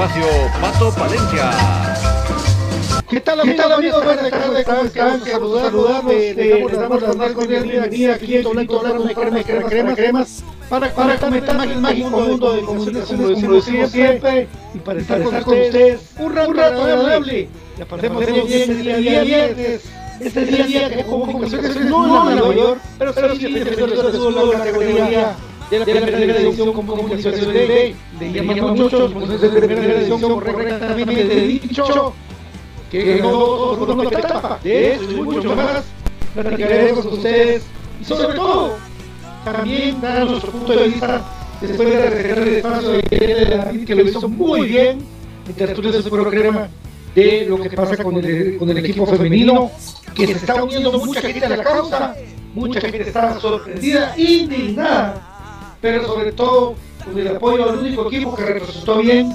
Espacio, Pato Palencia. ¿Qué tal amigos, amigos? Buenas tardes, ¿cómo están? Saludar, saludarles. Les damos la más cordial bienvenida aquí en Tonito Blanco de Crema, Crema, Crema, Cremas. Para, para comentar más el mágico mundo de comunicaciones, como decimos siempre, y para estar con ustedes un rato, un rato agradable. Y apartemos bien el día, día viernes. Este día, día que como comunicaciones no es la mayor, pero pero sí defendiendo la categoría de la primera edición como comunicaciones de le llamamos muchos, pues es de primera edición correctamente dicho que no por una etapa. De eso y mucho más. platicaremos con ustedes. Y sobre todo también dar nuestro punto de vista después de regresar el espacio de David, que lo hizo muy bien en tertulias de Crema de lo que pasa con el, con el equipo femenino, que se está uniendo mucha gente a la causa, mucha gente está sorprendida, indignada, pero sobre todo con el apoyo al único equipo que representó bien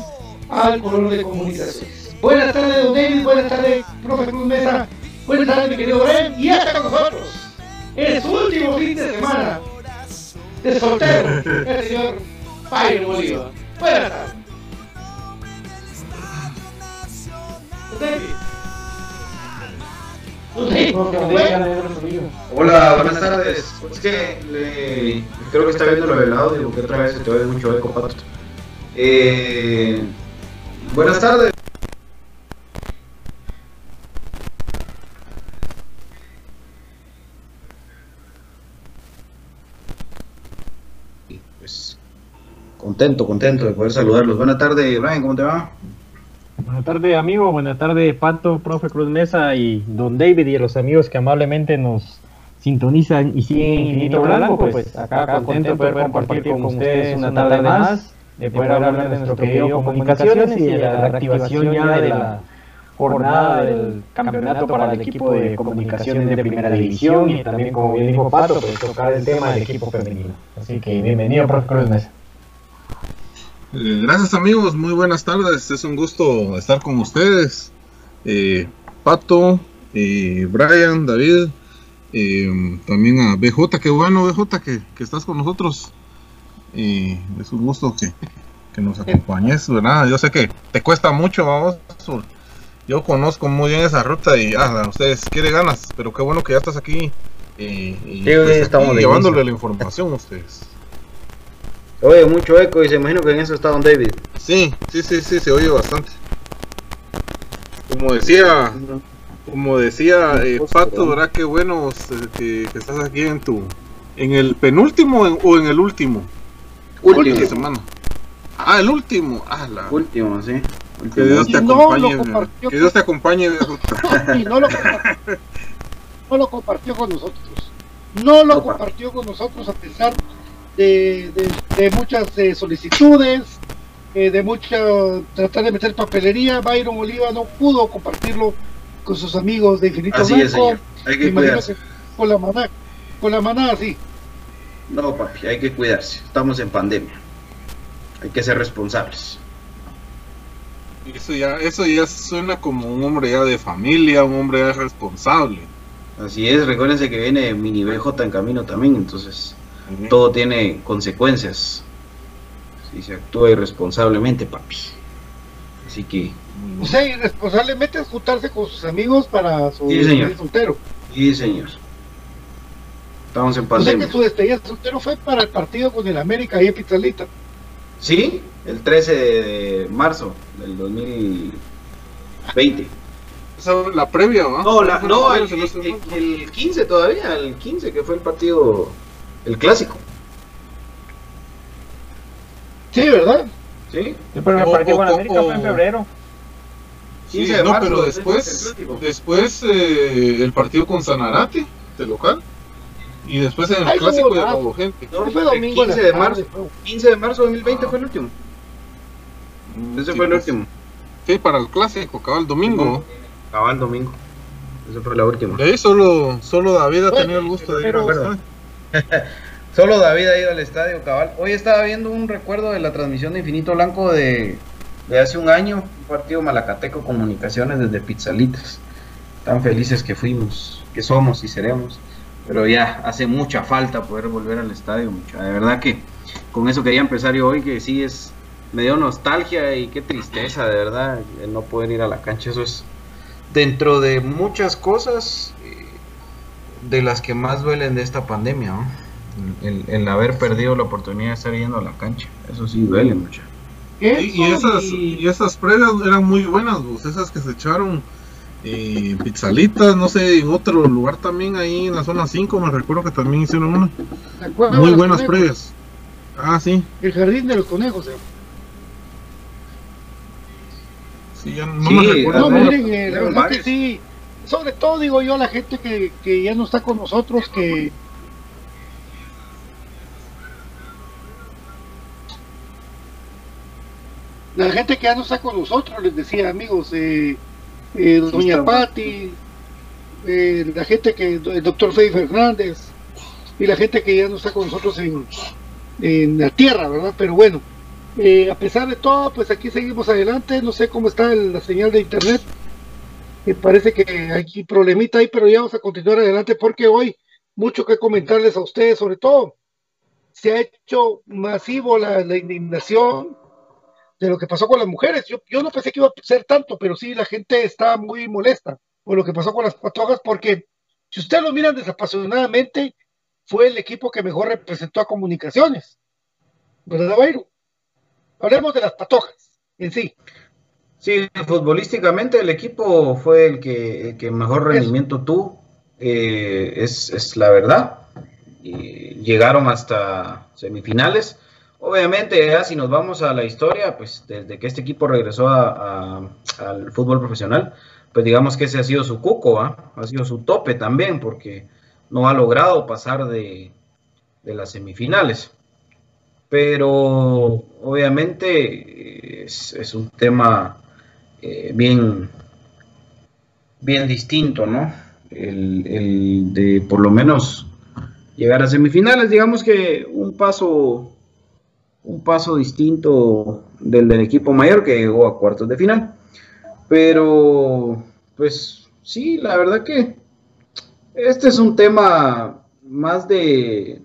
al color de comunicaciones. Buenas tardes, don David, buenas tardes, profe Cruz Mesa, buenas tardes, mi querido Brian, y hasta con nosotros. Es su último fin de semana de soltero, el señor Byron Bolívar. Buenas tardes. Hola, buenas tardes. Es que le, creo que está viendo lo del audio porque otra vez se te ve mucho eco, Pato. Eh, buenas tardes. Pues contento, contento de poder saludarlos. Buenas tardes, Brian, ¿cómo te va? Buenas tardes, amigo. Buenas tardes, Pato, profe Cruz Mesa y don David y los amigos que amablemente nos sintonizan y siguen Infinito Blanco. Pues acá contento de poder compartir con ustedes una tarde más, de poder hablar de nuestro querido comunicaciones y de la reactivación ya de la jornada del campeonato para el equipo de comunicaciones de primera división y también, como bien dijo Pato, pues tocar el tema del equipo femenino. Así que bienvenido, profe Cruz Mesa. Eh, gracias amigos, muy buenas tardes, es un gusto estar con ustedes. Eh, Pato, eh, Brian, David, también a BJ, qué bueno BJ que, que estás con nosotros. Es un gusto que, que nos acompañes, ¿verdad? Yo sé que te cuesta mucho, vamos. Yo conozco muy bien esa ruta y ah, a ustedes quiere ganas, pero qué bueno que ya estás aquí. y hoy pues, estamos aquí llevándole la información a ustedes. Oye, mucho eco y se imagino que en eso está Don David. Sí, sí, sí, sí, se oye bastante. Como decía, como decía eh, Pato, ¿verdad? Qué bueno eh, que, que estás aquí en tu, en el penúltimo en- o en el último. Último. Última semana. Ah, el último. Ah, la. Último, sí. Que Dios te no acompañe. compartió que Dios te acompañe. y no lo compartió, no lo compartió con nosotros. No lo No, pa. compartió con nosotros a pesar de, de- de muchas eh, solicitudes, eh, de mucha tratar de meter papelería. Byron Oliva no pudo compartirlo con sus amigos de Infinito Así es, señor. Hay que cuidarse. con la manada, con la manada sí. No, papi, hay que cuidarse. Estamos en pandemia. Hay que ser responsables. Eso ya, eso ya suena como un hombre ya de familia, un hombre ya responsable. Así es, recuérdense que viene Mini BJ en camino también, entonces todo tiene consecuencias. Si se actúa irresponsablemente, papi. Así que, O sea, irresponsablemente es juntarse con sus amigos para su Sí, señor. soltero. sí, señor. Estamos en O sea que pandemia. su despedida soltero fue para el partido con el América y en Pizzalita. Sí, el 13 de marzo del 2020. Esa es la previa, ¿va? No, la- no el, el- el 15 todavía, el 15 que fue el partido, el clásico. Sí, ¿verdad? ¿Sí? Sí, pero el O- partido o- con América fue en febrero. Sí, 15 de no, marzo, pero después, el después eh, el partido con Sanarate, de local, y después en el Ay, clásico ah. no hubo gente. No, fue el domingo en la 15 de marzo. fue. 15 de marzo de 2020 fue el último. Ese Sí, fue el pues, último. Sí, para el clásico, acaba el domingo. Cabal domingo. Esa fue la última. De ahí solo, solo David ha tenido el gusto de ir a ver. Solo David ha ido al estadio, cabal. Hoy estaba viendo un recuerdo de la transmisión de Infinito Blanco de, hace un año, un partido Malacateco Comunicaciones desde Pizzalitas. Tan felices que fuimos, que somos y seremos. Pero ya hace mucha falta poder volver al estadio, mucha. De verdad que con eso quería empezar yo hoy, que sí es, me dio nostalgia y qué tristeza, de verdad, no poder ir a la cancha. Eso es dentro de muchas cosas de las que más duelen de esta pandemia, ¿no? El, el haber perdido la oportunidad de estar yendo a la cancha. Eso sí duele mucho. Y, esas, y- esas previas eran muy buenas, vos, esas que se echaron eh, en Pizzalitas, no sé, en otro lugar también, ahí en la zona 5, me recuerdo que también hicieron una. ¿te acuerdas Muy buenas conejos? previas. Ah, sí, El jardín de los conejos. eh. sí, ya no Sí, me recuerdo. No, miren, eh, la verdad que sí sobre todo digo yo a la gente que, que ya no está con nosotros, que... La gente que ya no está con nosotros, les decía amigos, eh, eh Doña Patti, eh, la gente que, el doctor Fede Fernández, y la gente que ya no está con nosotros en, la tierra, ¿verdad? Pero bueno, eh, a pesar de todo, pues aquí seguimos adelante, no sé cómo está la señal de internet me parece que hay problemita ahí, pero ya vamos a continuar adelante porque hoy mucho que comentarles a ustedes, sobre todo se ha hecho masivo la, la indignación de lo que pasó con las mujeres. Yo, yo no pensé que iba a ser tanto, pero sí la gente está muy molesta por lo que pasó con las patojas, porque si ustedes lo miran desapasionadamente, fue el equipo que mejor representó a comunicaciones. ¿Verdad, Bayro? Hablemos de las patojas en sí. Sí, futbolísticamente el equipo fue el que, el que mejor rendimiento tuvo, eh, es, es la verdad. Y llegaron hasta semifinales. Obviamente, ya si nos vamos a la historia, pues desde que este equipo regresó a- a- al fútbol profesional, pues digamos que ese ha sido su cuco, ¿ah? ha sido su tope también, porque no ha logrado pasar de, de las semifinales. Pero obviamente eh, es, es un tema eh, bien, bien distinto, ¿no? El, el de por lo menos llegar a semifinales, digamos que un paso, un paso distinto del del equipo mayor que llegó a cuartos de final. Pero, pues sí, la verdad que este es un tema más de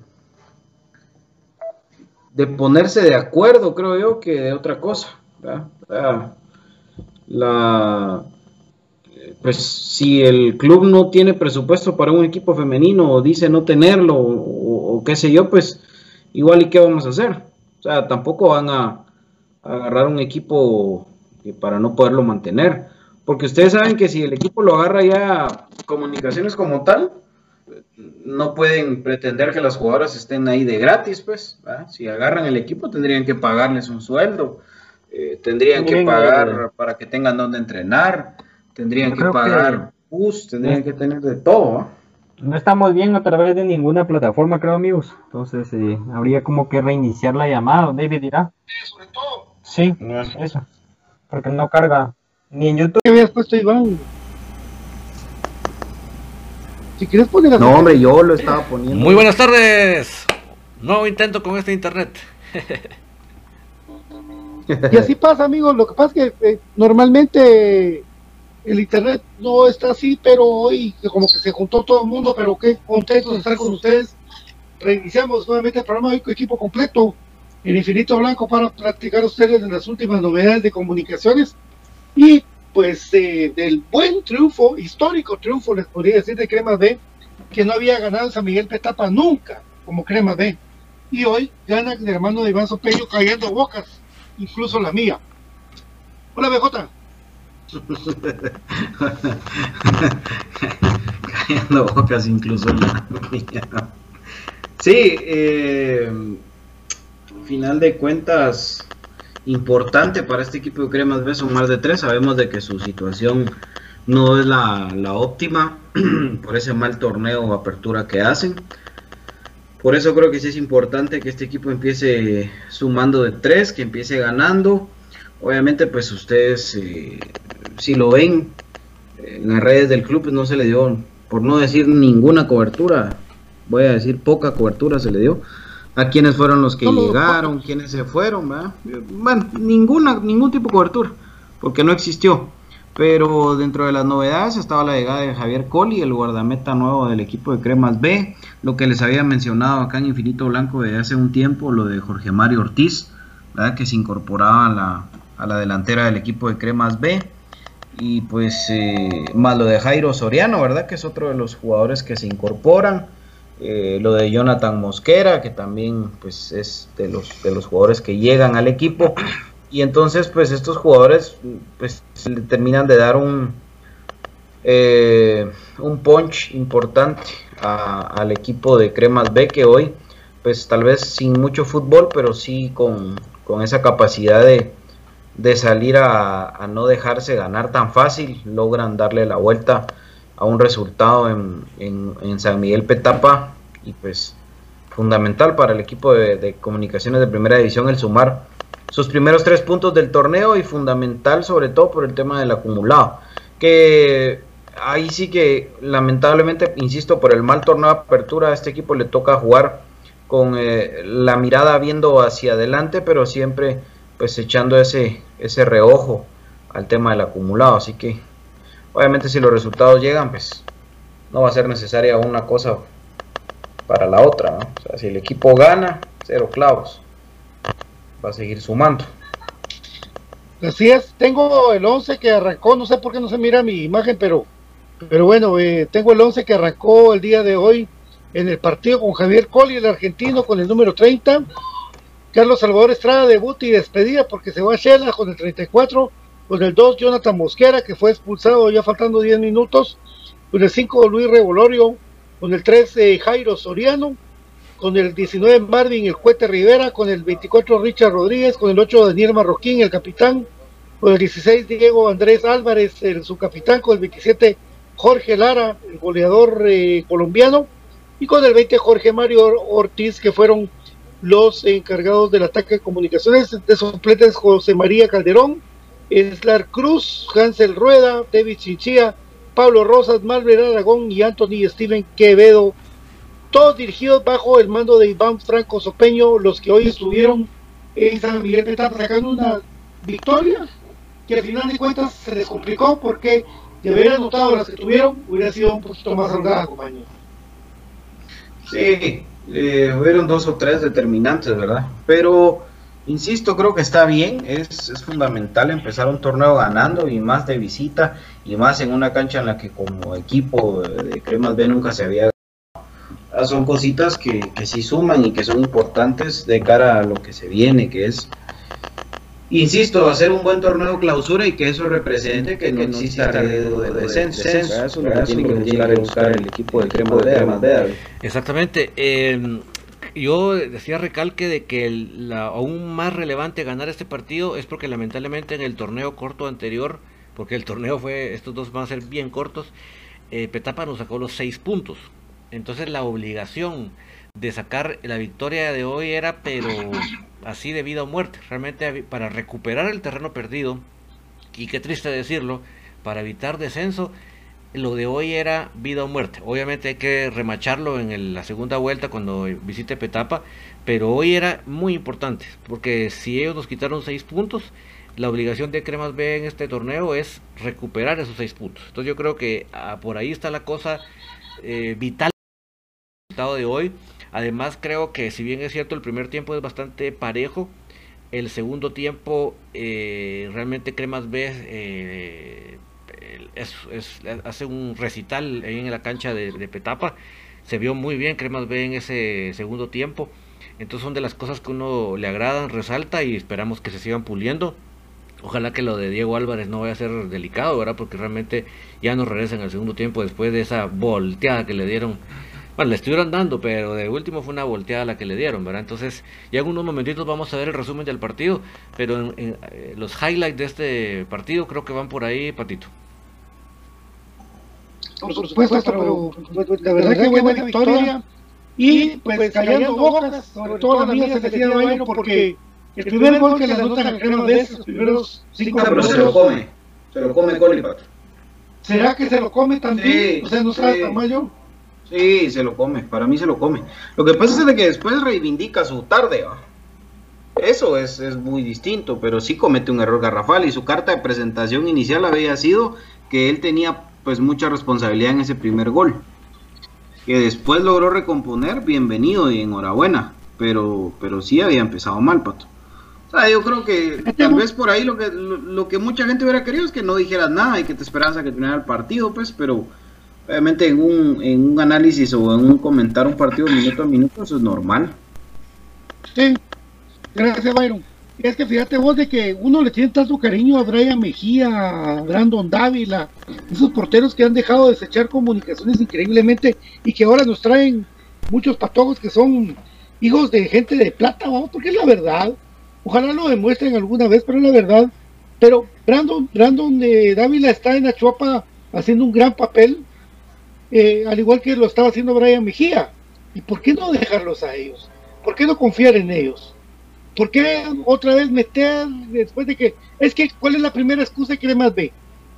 de ponerse de acuerdo, creo yo, que de otra cosa. ¿verdad? La pues si el club no tiene presupuesto para un equipo femenino o dice no tenerlo o, qué sé yo, pues igual y qué vamos a hacer. O sea, tampoco van a, agarrar un equipo para no poderlo mantener. Porque ustedes saben que si el equipo lo agarra ya comunicaciones como tal, no pueden pretender que las jugadoras estén ahí de gratis, pues. Si agarran el equipo tendrían que pagarles un sueldo, eh, tendrían que pagar para que tengan donde entrenar, tendrían que creo que- pagar bus, tendrían que tener de todo. No estamos bien a través de ninguna plataforma, creo, amigos. Entonces, eh, habría como que reiniciar la llamada. David dirá. Sobre todo, Sí, eso. Porque no carga ni en YouTube. que habías puesto Iván. Si quieres poner No, hombre, yo lo estaba poniendo. Muy buenas tardes. Nuevo intento con este internet. Y así pasa, amigos. Lo que pasa es que eh, normalmente el internet no está así, pero hoy como que se juntó todo el mundo, pero qué contentos de estar con ustedes. Reiniciamos nuevamente el programa hoy con equipo completo en Infinito Blanco para platicar a ustedes de las últimas novedades de comunicaciones y pues eh, del buen triunfo, histórico triunfo, les podría decir, de Crema B, que no había ganado San Miguel Petapa nunca como Crema B. Y hoy gana el hermano de Iván Sopello cayendo bocas, incluso la mía. Hola BJ. Cayendo bocas incluso la mía. Sí, eh, final de cuentas importante para este equipo de Cremas B son más de tres. Sabemos de que su situación no es la, la óptima por ese mal torneo o apertura que hacen. Por eso creo que sí es importante que este equipo empiece sumando de tres, que empiece ganando. Obviamente, pues ustedes, eh, si lo ven en las redes del club, pues no se le dio, por no decir ninguna cobertura, voy a decir poca cobertura se le dio. A quienes fueron los que llegaron, quienes se fueron, ¿verdad? Bueno, ninguna, ningún tipo de cobertura, porque no existió. Pero dentro de las novedades estaba la llegada de Javier Coli, el guardameta nuevo del equipo de Cremas B, lo que les había mencionado acá en Infinito Blanco desde hace un tiempo, lo de Jorge Mario Ortiz, ¿verdad? que se incorporaba a la, a la delantera del equipo de Cremas B. Y pues eh, más lo de Jairo Soriano, ¿verdad? Que es otro de los jugadores que se incorporan. Eh, lo de Jonathan Mosquera, que también pues es de los, de los jugadores que llegan al equipo. Y entonces pues estos jugadores pues le terminan de dar un, eh, un punch importante al equipo de Cremas B que hoy pues tal vez sin mucho fútbol pero sí con, con esa capacidad de, de salir a, no dejarse ganar tan fácil logran darle la vuelta a un resultado en, en- en San Miguel Petapa y pues fundamental para el equipo de, de comunicaciones de primera división el sumar sus primeros tres puntos del torneo y fundamental sobre todo por el tema del acumulado. Que ahí sí que lamentablemente, insisto, por el mal torneo de apertura a este equipo le toca jugar con eh, la mirada viendo hacia adelante, pero siempre pues echando ese, ese reojo al tema del acumulado. Así que obviamente si los resultados llegan, pues no va a ser necesaria una cosa para la otra. O sea, si el equipo gana, cero clavos. Va a seguir sumando. Así es, tengo el 11 que arrancó, no sé por qué no se mira mi imagen, pero, pero bueno, eh, tengo el 11 que arrancó el día de hoy en el partido con Javier Colli, el argentino, con el número 30. Carlos Salvador Estrada, debut y despedida porque se va a Shela con el 34. Con el 2, Jonathan Mosquera, que fue expulsado ya faltando 10 minutos. Con el 5, Luis Revolorio. Con el 3, eh, Jairo Soriano. Con el 19, Marvin El Cuete Rivera. Con el 24, Richard Rodríguez. Con el 8, Daniel Marroquín, el capitán. Con el 16, Diego Andrés Álvarez, el, su capitán. Con el 27, Jorge Lara, el goleador eh, colombiano. Y con el 20, Jorge Mario Ortiz, que fueron los encargados del ataque de comunicaciones. De suplentes, José María Calderón. Eslar Cruz, Hansel Rueda, David Chinchilla, Pablo Rosas, Marvel Aragón y Anthony Steven Quevedo, todos dirigidos bajo el mando de Iván Franco Sopeño, los que hoy estuvieron en San Miguel Petapa sacando una victoria que al final de cuentas se les complicó porque de haber anotado las que tuvieron hubiera sido un poquito más holgada, compañero. Sí, eh, hubieron dos o tres determinantes, ¿verdad? Pero Insisto, creo que está bien, es, fundamental empezar un torneo ganando y más de visita y más en una cancha en la que como equipo de Cremas B nunca se había ganado. Son cositas que, que sí suman y que son importantes de cara a lo que se viene, que es, insisto, hacer un buen torneo clausura y que eso represente que, no exista riesgo de descenso. Eso es lo que tiene que buscar el equipo de Cremas B. Exactamente. Eh, yo decía recalque de que la, aún más relevante ganar este partido es porque lamentablemente en el torneo corto anterior, porque el torneo fue, estos dos van a ser bien cortos, eh, Petapa nos sacó los seis puntos. Entonces la obligación de sacar la victoria de hoy era, pero así de vida o muerte. Realmente para recuperar el terreno perdido, y qué triste decirlo, para evitar descenso, lo de hoy era vida o muerte. Obviamente hay que remacharlo en la segunda vuelta cuando visite Petapa, pero hoy era muy importante, porque si ellos nos quitaron seis puntos, la obligación de Cremas B en este torneo es recuperar esos seis puntos. Entonces yo creo que ah, por ahí está la cosa eh, vital de hoy. Además creo que si bien es cierto el primer tiempo es bastante parejo, el segundo tiempo eh, realmente Cremas B eh, es, hace un recital en la cancha de, Petapa. Se vio muy bien, Cremas B en ese segundo tiempo. Entonces son de las cosas que uno le agradan, resalta y esperamos que se sigan puliendo. Ojalá que lo de Diego Álvarez no vaya a ser delicado, ¿verdad? Porque realmente ya nos regresan al segundo tiempo después de esa volteada que le dieron. Bueno, le estuvieron dando, pero de último fue una volteada la que le dieron, ¿verdad? Entonces, ya en unos momentitos vamos a ver el resumen del partido, pero en, eh, los highlights de este partido creo que van por ahí, Patito por supuesto, pero pues, la verdad que buena victoria y pues, pues callando bocas, sobre todo la mía se decía Bayro porque el primer gol que le anotan a Crema de los primeros cinco minutos. se lo come, se lo come Colipat. ¿Será que se lo come también? o sea, no sabe tamaño. Sí, se lo come, para mí se lo come. Lo que pasa es que después reivindica su tarde, Eso es, es muy distinto, pero sí comete un error garrafal y su carta de presentación inicial había sido que él tenía pues mucha responsabilidad en ese primer gol. Que después logró recomponer, bienvenido y enhorabuena. Pero, pero sí había empezado mal, Pato. O sea, yo creo que tal vez por ahí lo que, lo, que mucha gente hubiera querido es que no dijeras nada y que te esperas a que terminara el partido, pues, pero obviamente en un, en un análisis o en un comentar un partido minuto a minuto, eso es normal. Sí, gracias, Byron. Es que fíjate vos de que uno le tiene tanto cariño a Brian Mejía, a Brandon Dávila, esos porteros que han dejado de desechar comunicaciones increíblemente y que ahora nos traen muchos patojos que son hijos de gente de plata, vamos, porque es la verdad. Ojalá lo demuestren alguna vez, pero es la verdad. Pero Brandon, Brandon de Dávila está en Achuapa haciendo un gran papel, eh, al igual que lo estaba haciendo Brian Mejía. ¿Y por qué no dejarlos a ellos? ¿Por qué no confiar en ellos? ¿Por qué otra vez meter después de que, es que, ¿cuál es la primera excusa que más ve?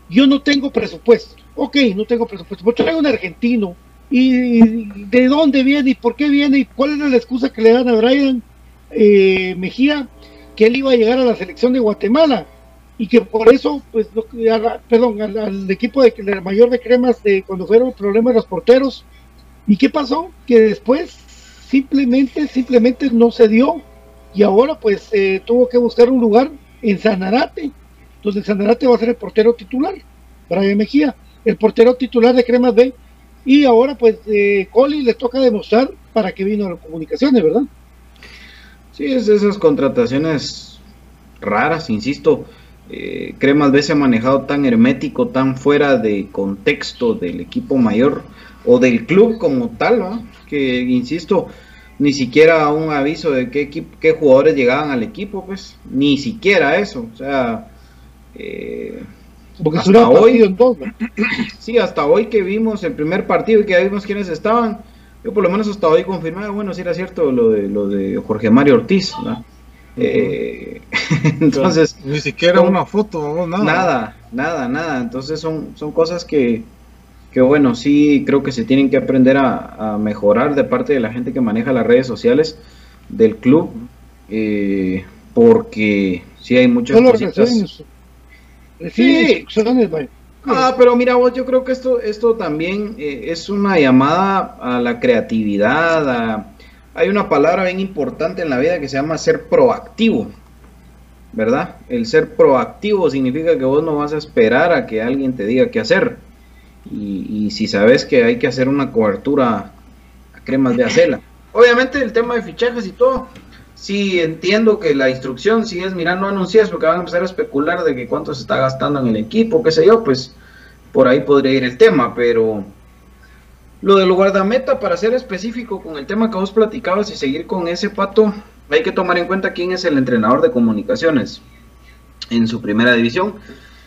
Yo no tengo presupuesto. Ok, no tengo presupuesto. Pero traigo un argentino. ¿Y de dónde viene? ¿Y por qué viene? ¿Y cuál es la excusa que le dan a Brian eh, Mejía? Que él iba a llegar a la selección de Guatemala. Y que por eso, pues, perdón, al, equipo de, mayor de cremas, de, cuando fueron los problemas de los porteros. ¿Y qué pasó? Que después simplemente, simplemente no se dio y ahora pues eh, tuvo que buscar un lugar en Sanarate. Entonces Sanarate va a ser el portero titular, Brian Mejía, el portero titular de Cremas B. Y ahora pues eh, Coli le toca demostrar para qué vino a las comunicaciones, ¿verdad? Sí, es esas contrataciones raras, insisto. Eh, Cremas B se ha manejado tan hermético, tan fuera de contexto del equipo mayor o del club como tal, ¿no? que insisto, ni siquiera un aviso de qué, qué jugadores llegaban al equipo, pues, ni siquiera eso, o sea, eh, hasta hoy, sí, hasta hoy que vimos el primer partido y que vimos quiénes estaban, yo por lo menos hasta hoy confirmaba, bueno, si era cierto lo de, lo de Jorge Mario Ortiz, eh, entonces ni siquiera una foto nada nada nada nada entonces son son cosas que que bueno, sí creo que se tienen que aprender a, mejorar de parte de la gente que maneja las redes sociales del club, eh, porque sí hay muchas cositas. Sí. Ah, pero mira vos, yo creo que esto, esto también eh, es una llamada a la creatividad. Hay una palabra bien importante en la vida que se llama ser proactivo, ¿verdad? El ser proactivo significa que vos no vas a esperar a que alguien te diga qué hacer y, si sabes que hay que hacer una cobertura a cremas de acela. Obviamente el tema de fichajes y todo, sí entiendo que la instrucción si es, mira, no anuncias porque van a empezar a especular de que cuánto se está gastando en el equipo, qué sé yo, pues por ahí podría ir el tema, pero lo del guardameta, para ser específico con el tema que vos platicabas y seguir con ese pato, hay que tomar en cuenta quién es el entrenador de comunicaciones en su primera división.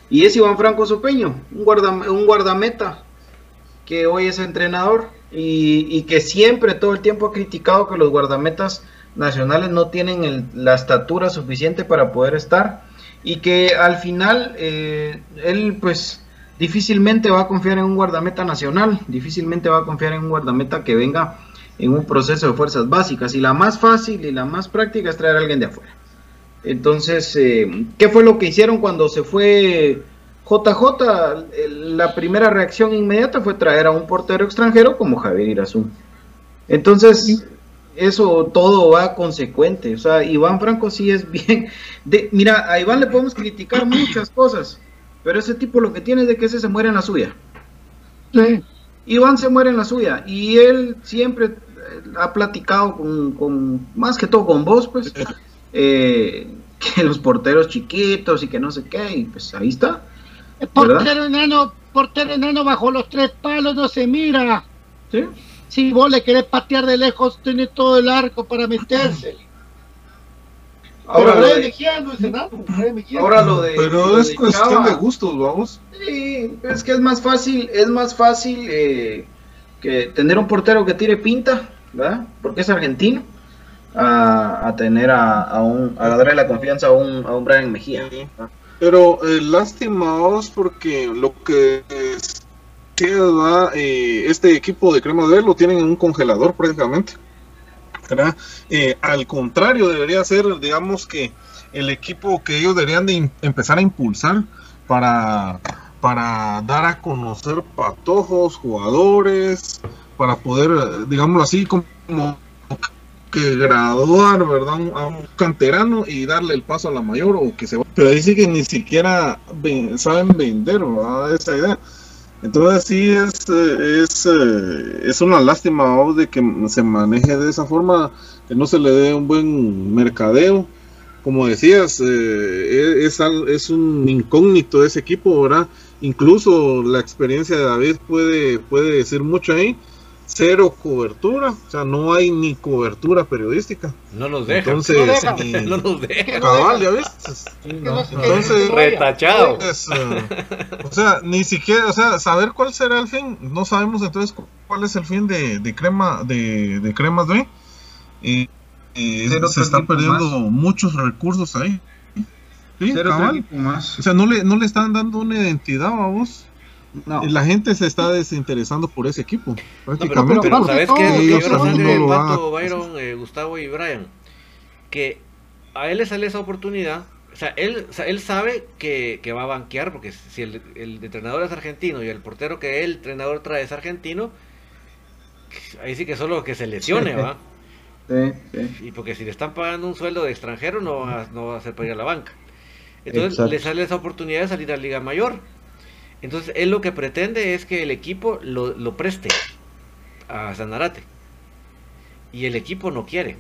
Y es Iván Franco Sopeño, un, un guardameta que hoy es entrenador y, que siempre, todo el tiempo ha criticado que los guardametas nacionales no tienen la estatura suficiente para poder estar y que al final eh, él pues difícilmente va a confiar en un guardameta nacional, difícilmente va a confiar en un guardameta que venga en un proceso de fuerzas básicas y la más fácil y la más práctica es traer a alguien de afuera. Entonces, eh, ¿qué fue lo que hicieron cuando se fue JJ? La primera reacción inmediata fue traer a un portero extranjero como Javier Irazú. Entonces, eso todo va consecuente. O sea, Iván Franco sí es bien. De, mira, a Iván le podemos criticar muchas cosas, pero ese tipo lo que tiene es de que ese se muere en la suya. Iván se muere en la suya y él siempre eh, ha platicado con, con más que todo con vos, pues. Eh, que los porteros chiquitos y que no sé qué, y pues ahí está. El portero enano, portero enano bajo los tres palos no se mira. Si vos le querés patear de lejos, tiene todo el arco para meterse. Ahora, lo de, ahora lo de pero es cuestión de gustos vamos sí es que es más fácil es más fácil eh, que tener un portero que tire pinta ¿verdad? porque es argentino a, tener a, un, a darle la confianza a un, a un Brian Mejía. Pero eh, lástima porque lo que queda eh, este equipo de crema de lo tienen en un congelador prácticamente. Eh, al contrario, debería ser, digamos que el equipo que ellos deberían de empezar a impulsar para, para dar a conocer patojos, jugadores, para poder, digamos así, como que graduar, ¿verdad? A un canterano y darle el paso a la mayor o que se va. Pero sí que ni siquiera saben vender, ¿verdad? Esa idea. Entonces sí es, es, eh, es una lástima de que se maneje de esa forma, que no se le dé un buen mercadeo. Como decías, eh, es, es un incógnito ese equipo, ¿verdad? Incluso la experiencia de David puede, puede decir mucho ahí cero cobertura, o sea, no hay ni cobertura periodística. No nos deja. Entonces, no, nos deja. Cabal, ya ves. Entonces, retachado. Eh, o sea, ni siquiera, o sea, saber cuál será el fin, no sabemos entonces cuál es el fin de, de crema de, de cremas de y, eh, se está perdiendo muchos recursos ahí. Sí, más. O sea, no le, no le están dando una identidad a vos. No. La gente se está desinteresando por ese equipo. Prácticamente. pero, ¿sabes qué es lo que sangre el Pato, Byron, eh, Gustavo y Brian? Que a él le sale esa oportunidad. O sea, él, o sea, él sabe que, que, va a banquear, porque si el, el, entrenador es argentino y el portero que el entrenador trae es argentino, ahí sí que solo que se lesione, ¿va? Sí, sí. Y porque si le están pagando un sueldo de extranjero, no va, no va a ser para ir a la banca. Entonces le sale esa oportunidad de salir a Liga Mayor. Entonces él lo que pretende es que el equipo lo, preste a Sanarate. Y el equipo no quiere.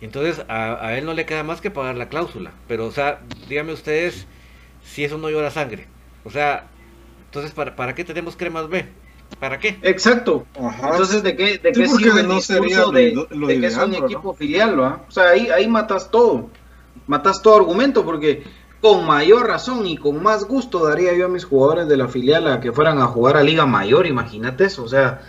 Entonces a, él no le queda más que pagar la cláusula. Pero, o sea, díganme ustedes si eso no llora sangre. O sea, entonces, ¿para, para qué tenemos cremas B? ¿Para qué? Exacto. Entonces, ¿de qué, de qué sirve no sería de, de que es un equipo filial? ¿va? O sea, ahí, ahí matas todo matas todo argumento porque con mayor razón y con más gusto daría yo a mis jugadores de la filial a que fueran a jugar a Liga Mayor, imagínate eso, o sea,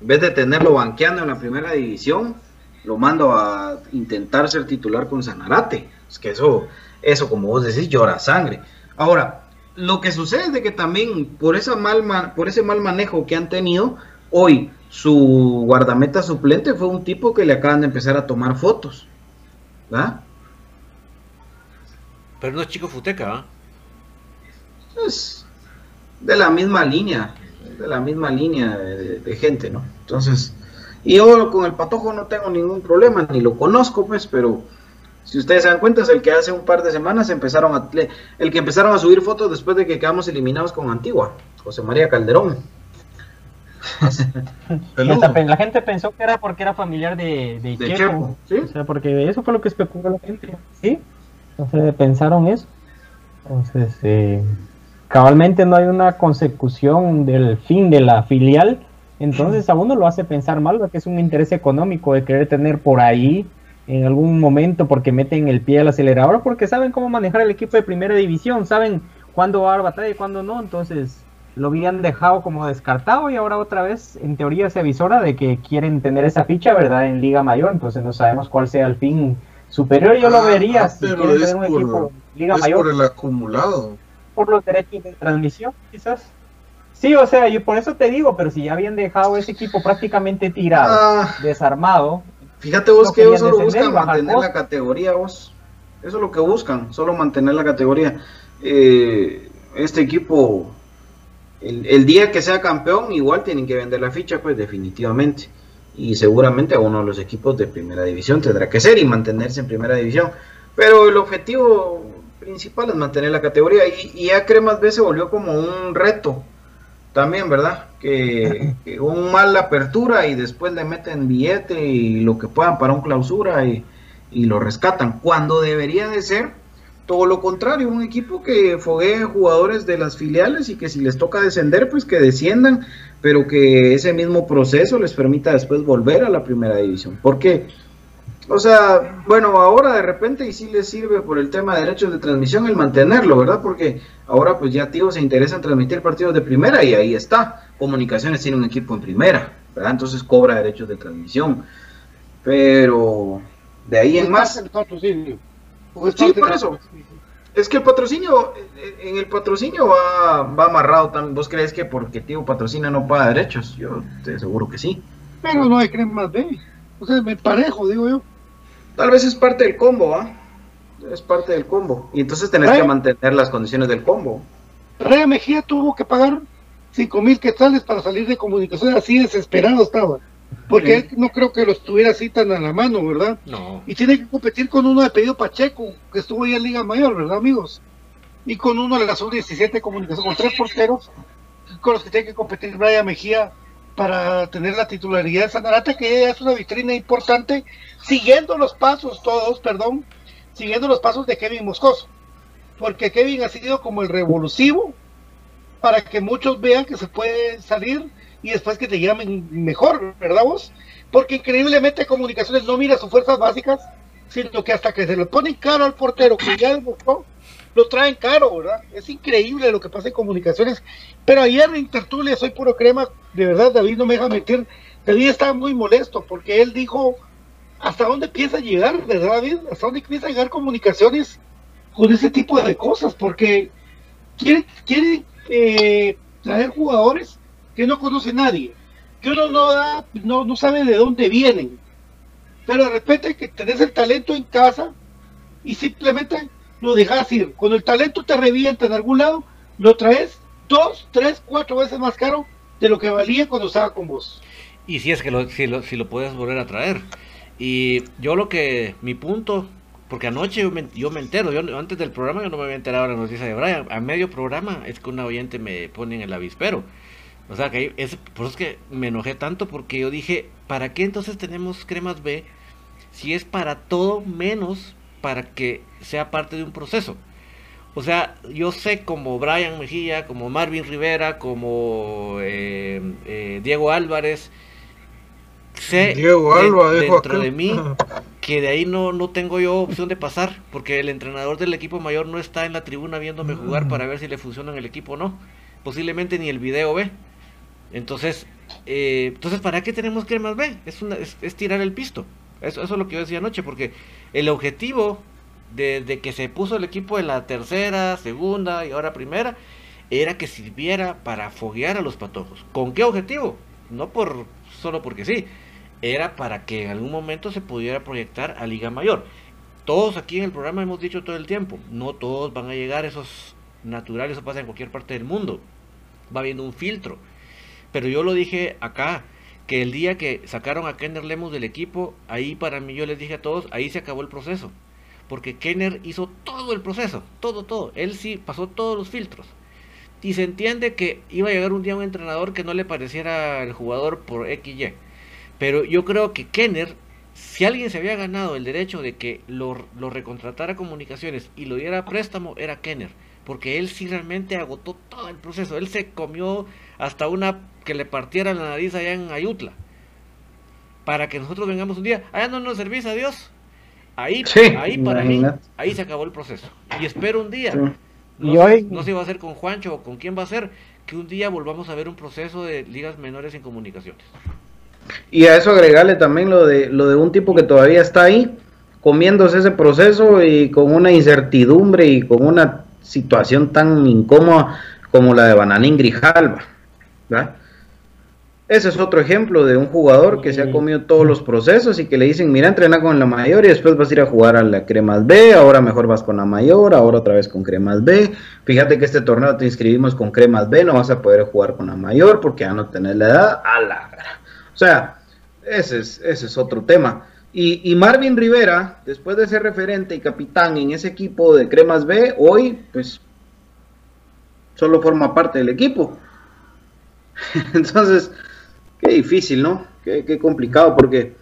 en vez de tenerlo banqueando en la primera división, lo mando a intentar ser titular con Sanarate. Es que eso, eso como vos decís, llora sangre. Ahora, lo que sucede es de que también por, por ese mal manejo que han tenido, hoy su guardameta suplente fue un tipo que le acaban de empezar a tomar fotos. ¿Verdad? Pero no es Chico Futeca, ¿ah? Es de la misma línea, de la misma línea de, gente, ¿no? Entonces, y yo con el patojo no tengo ningún problema, ni lo conozco, pues, pero si ustedes se dan cuenta, es el que hace un par de semanas empezaron a, el que empezaron a subir fotos después de que quedamos eliminados con Antigua, José María Calderón. la gente pensó que era porque era familiar de, de, Chepo. ¿sí? O sea, porque eso fue lo que especuló la gente, ¿sí? Entonces pensaron eso. Entonces, eh, cabalmente no hay una consecución del fin de la filial. Entonces a uno lo hace pensar mal, porque es un interés económico de querer tener por ahí en algún momento porque meten el pie al acelerador, porque saben cómo manejar el equipo de primera división, saben cuándo va a dar batalla y cuándo no. Entonces lo habían dejado como descartado y ahora otra vez en teoría se avisora de que quieren tener esa ficha, ¿verdad? En Liga Mayor, entonces no sabemos cuál sea el fin Superior yo lo ah, vería si pero es un equipo Liga Mayor. por el acumulado. Por los derechos de transmisión, quizás. Sí, o sea, yo por eso te digo, pero si ya habían dejado ese equipo prácticamente tirado, ah. desarmado. Fíjate vos que ellos solo buscan mantener la categoría, vos. Eso es lo que buscan, solo mantener la categoría. Eh, este equipo, el, el, día que sea campeón, igual tienen que vender la ficha, pues definitivamente y seguramente a uno de los equipos de primera división tendrá que ser y mantenerse en primera división. Pero el objetivo principal es mantener la categoría y, y a Cremas B se volvió como un reto también, ¿verdad? Que, un mal apertura y después le meten billete y lo que puedan para un clausura y, y lo rescatan, cuando debería de ser todo lo contrario, un equipo que foguee jugadores de las filiales y que si les toca descender, pues que desciendan, pero que ese mismo proceso les permita después volver a la primera división. Porque, o sea, bueno, ahora de repente y sí les sirve por el tema de derechos de transmisión el mantenerlo, ¿verdad? Porque ahora pues ya tío se interesa en transmitir partidos de primera y ahí está. Comunicaciones tiene un equipo en primera, ¿verdad? Entonces cobra derechos de transmisión. Pero de ahí en más... Pues sí, por eso. Es que el patrocinio, en el patrocinio va, va amarrado también. ¿Vos crees que porque tío patrocina no paga derechos? Yo te aseguro que sí. Pero no hay más de. O sea, me parejo, digo yo. Tal vez es parte del combo, ¿ah? Es parte del combo. Y entonces tenés que mantener las condiciones del combo. Rea Mejía tuvo que pagar 5 mil quetzales para salir de comunicación, así desesperado estaba. Porque él no creo que lo estuviera así tan a la mano, ¿verdad? No. Y tiene que competir con uno de pedido Pacheco, que estuvo ahí en Liga Mayor, ¿verdad, amigos? Y con uno de la sub-17 comunicación, con tres porteros, con los que tiene que competir Brian Mejía para tener la titularidad de Sanarate, que es una vitrina importante, siguiendo los pasos, todos, perdón, siguiendo los pasos de Kevin Moscoso. Porque Kevin ha sido como el revulsivo para que muchos vean que se puede salir y después que te llamen mejor, ¿verdad vos? Porque increíblemente Comunicaciones no mira sus fuerzas básicas, sino que hasta que se le ponen caro al portero, que ya lo traen caro, ¿verdad? Es increíble lo que pasa en Comunicaciones. Pero ayer en Tertulia, soy puro crema, de verdad, David no me deja mentir, David estaba muy molesto porque él dijo hasta dónde empieza a llegar, ¿verdad, David? Hasta dónde empieza a llegar comunicaciones con ese tipo de cosas, porque quieren, quieren eh, traer jugadores que no conoce nadie, que uno no da, no, no sabe de dónde vienen, pero de repente que tenés el talento en casa y simplemente lo dejas ir. Cuando el talento te revienta en algún lado, lo traes dos, tres, cuatro veces más caro de lo que valía cuando estaba con vos. Y si es que lo, si lo, si lo puedes volver a traer. Y yo lo que, mi punto, porque anoche yo me, yo me entero, yo antes del programa yo no me había enterado de la noticia de Brian, a medio programa es que una oyente me pone en el avispero. O sea, que es, por eso es que me enojé tanto porque yo dije, ¿para qué entonces tenemos cremas B si es para todo menos para que sea parte de un proceso? O sea, yo sé como Brian Mejía, como Marvin Rivera, como eh, eh, Diego Álvarez, sé Diego de- dentro de mí que de ahí no, no tengo yo opción de pasar, porque el entrenador del equipo mayor no está en la tribuna viéndome jugar para ver si le funciona en el equipo o no. Posiblemente ni el video ve. Entonces, eh, entonces ¿para qué tenemos cremas B? Es, una, es, tirar el pisto. Eso, eso es lo que yo decía anoche, porque el objetivo de, de que se puso el equipo en la tercera, segunda y ahora primera, era que sirviera para foguear a los patojos. ¿Con qué objetivo? No por solo porque sí, era para que en algún momento se pudiera proyectar a Liga Mayor. Todos aquí en el programa hemos dicho todo el tiempo, no todos van a llegar esos naturales, eso pasa en cualquier parte del mundo. Va habiendo un filtro. Pero yo lo dije acá, que el día que sacaron a Kenner Lemus del equipo, ahí para mí yo les dije a todos, ahí se acabó el proceso. Porque Kenner hizo todo el proceso, todo, todo. Él sí pasó todos los filtros. Y se entiende que iba a llegar un día un entrenador que no le pareciera el jugador por XY. Pero yo creo que Kenner, si alguien se había ganado el derecho de que lo, lo recontratara comunicaciones y lo diera a préstamo, era Kenner. Porque él sí realmente agotó todo el proceso. Él se comió hasta una que le partiera la nariz allá en Ayutla. Para que nosotros vengamos un día, allá no nos servís a Dios. Ahí, Sí, ahí para mí, ahí se acabó el proceso. Y espero un día, Sí. no, Y hoy- no sé si va a ser con Juancho o con quién va a ser, que un día volvamos a ver un proceso de ligas menores en comunicaciones. Y a eso agregarle también lo de, lo de un tipo que todavía está ahí, comiéndose ese proceso y con una incertidumbre y con una situación tan incómoda como la de Bananín Grijalva. ¿Verdad? Ese es otro ejemplo de un jugador que se ha comido todos los procesos y que le dicen, mira, entrena con la mayor y después vas a ir a jugar a la Cremas B, ahora mejor vas con la mayor, ahora otra vez con Cremas B. Fíjate que este torneo te inscribimos con Cremas B, no vas a poder jugar con la mayor porque ya no tenés la edad. A la. O sea, ese es, ese es otro tema. Y, y Marvin Rivera, después de ser referente y capitán en ese equipo de Cremas B, hoy pues solo forma parte del equipo. Entonces, qué difícil, ¿no? Qué, qué complicado porque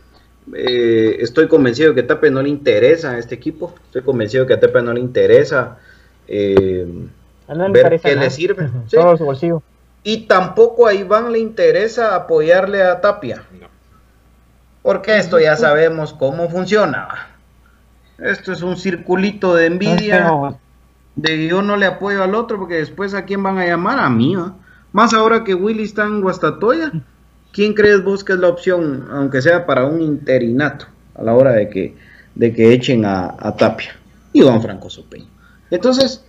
eh, estoy convencido que a Tape no le interesa a este equipo. Estoy convencido que a Tape no le interesa eh, no le ver qué nada. le sirve. Sí. Solo su bolsillo. Y tampoco a Iván le interesa apoyarle a Tapia. Porque esto ya sabemos cómo funciona. Esto es un circulito de envidia. No, De que yo no le apoyo al otro porque después a quién van a llamar a mí. ¿va? Más ahora que Willy está en Guastatoya. ¿Quién crees vos que es la opción, aunque sea para un interinato, a la hora de que, de que echen a, a Tapia? Iván Franco Sopeño. Entonces,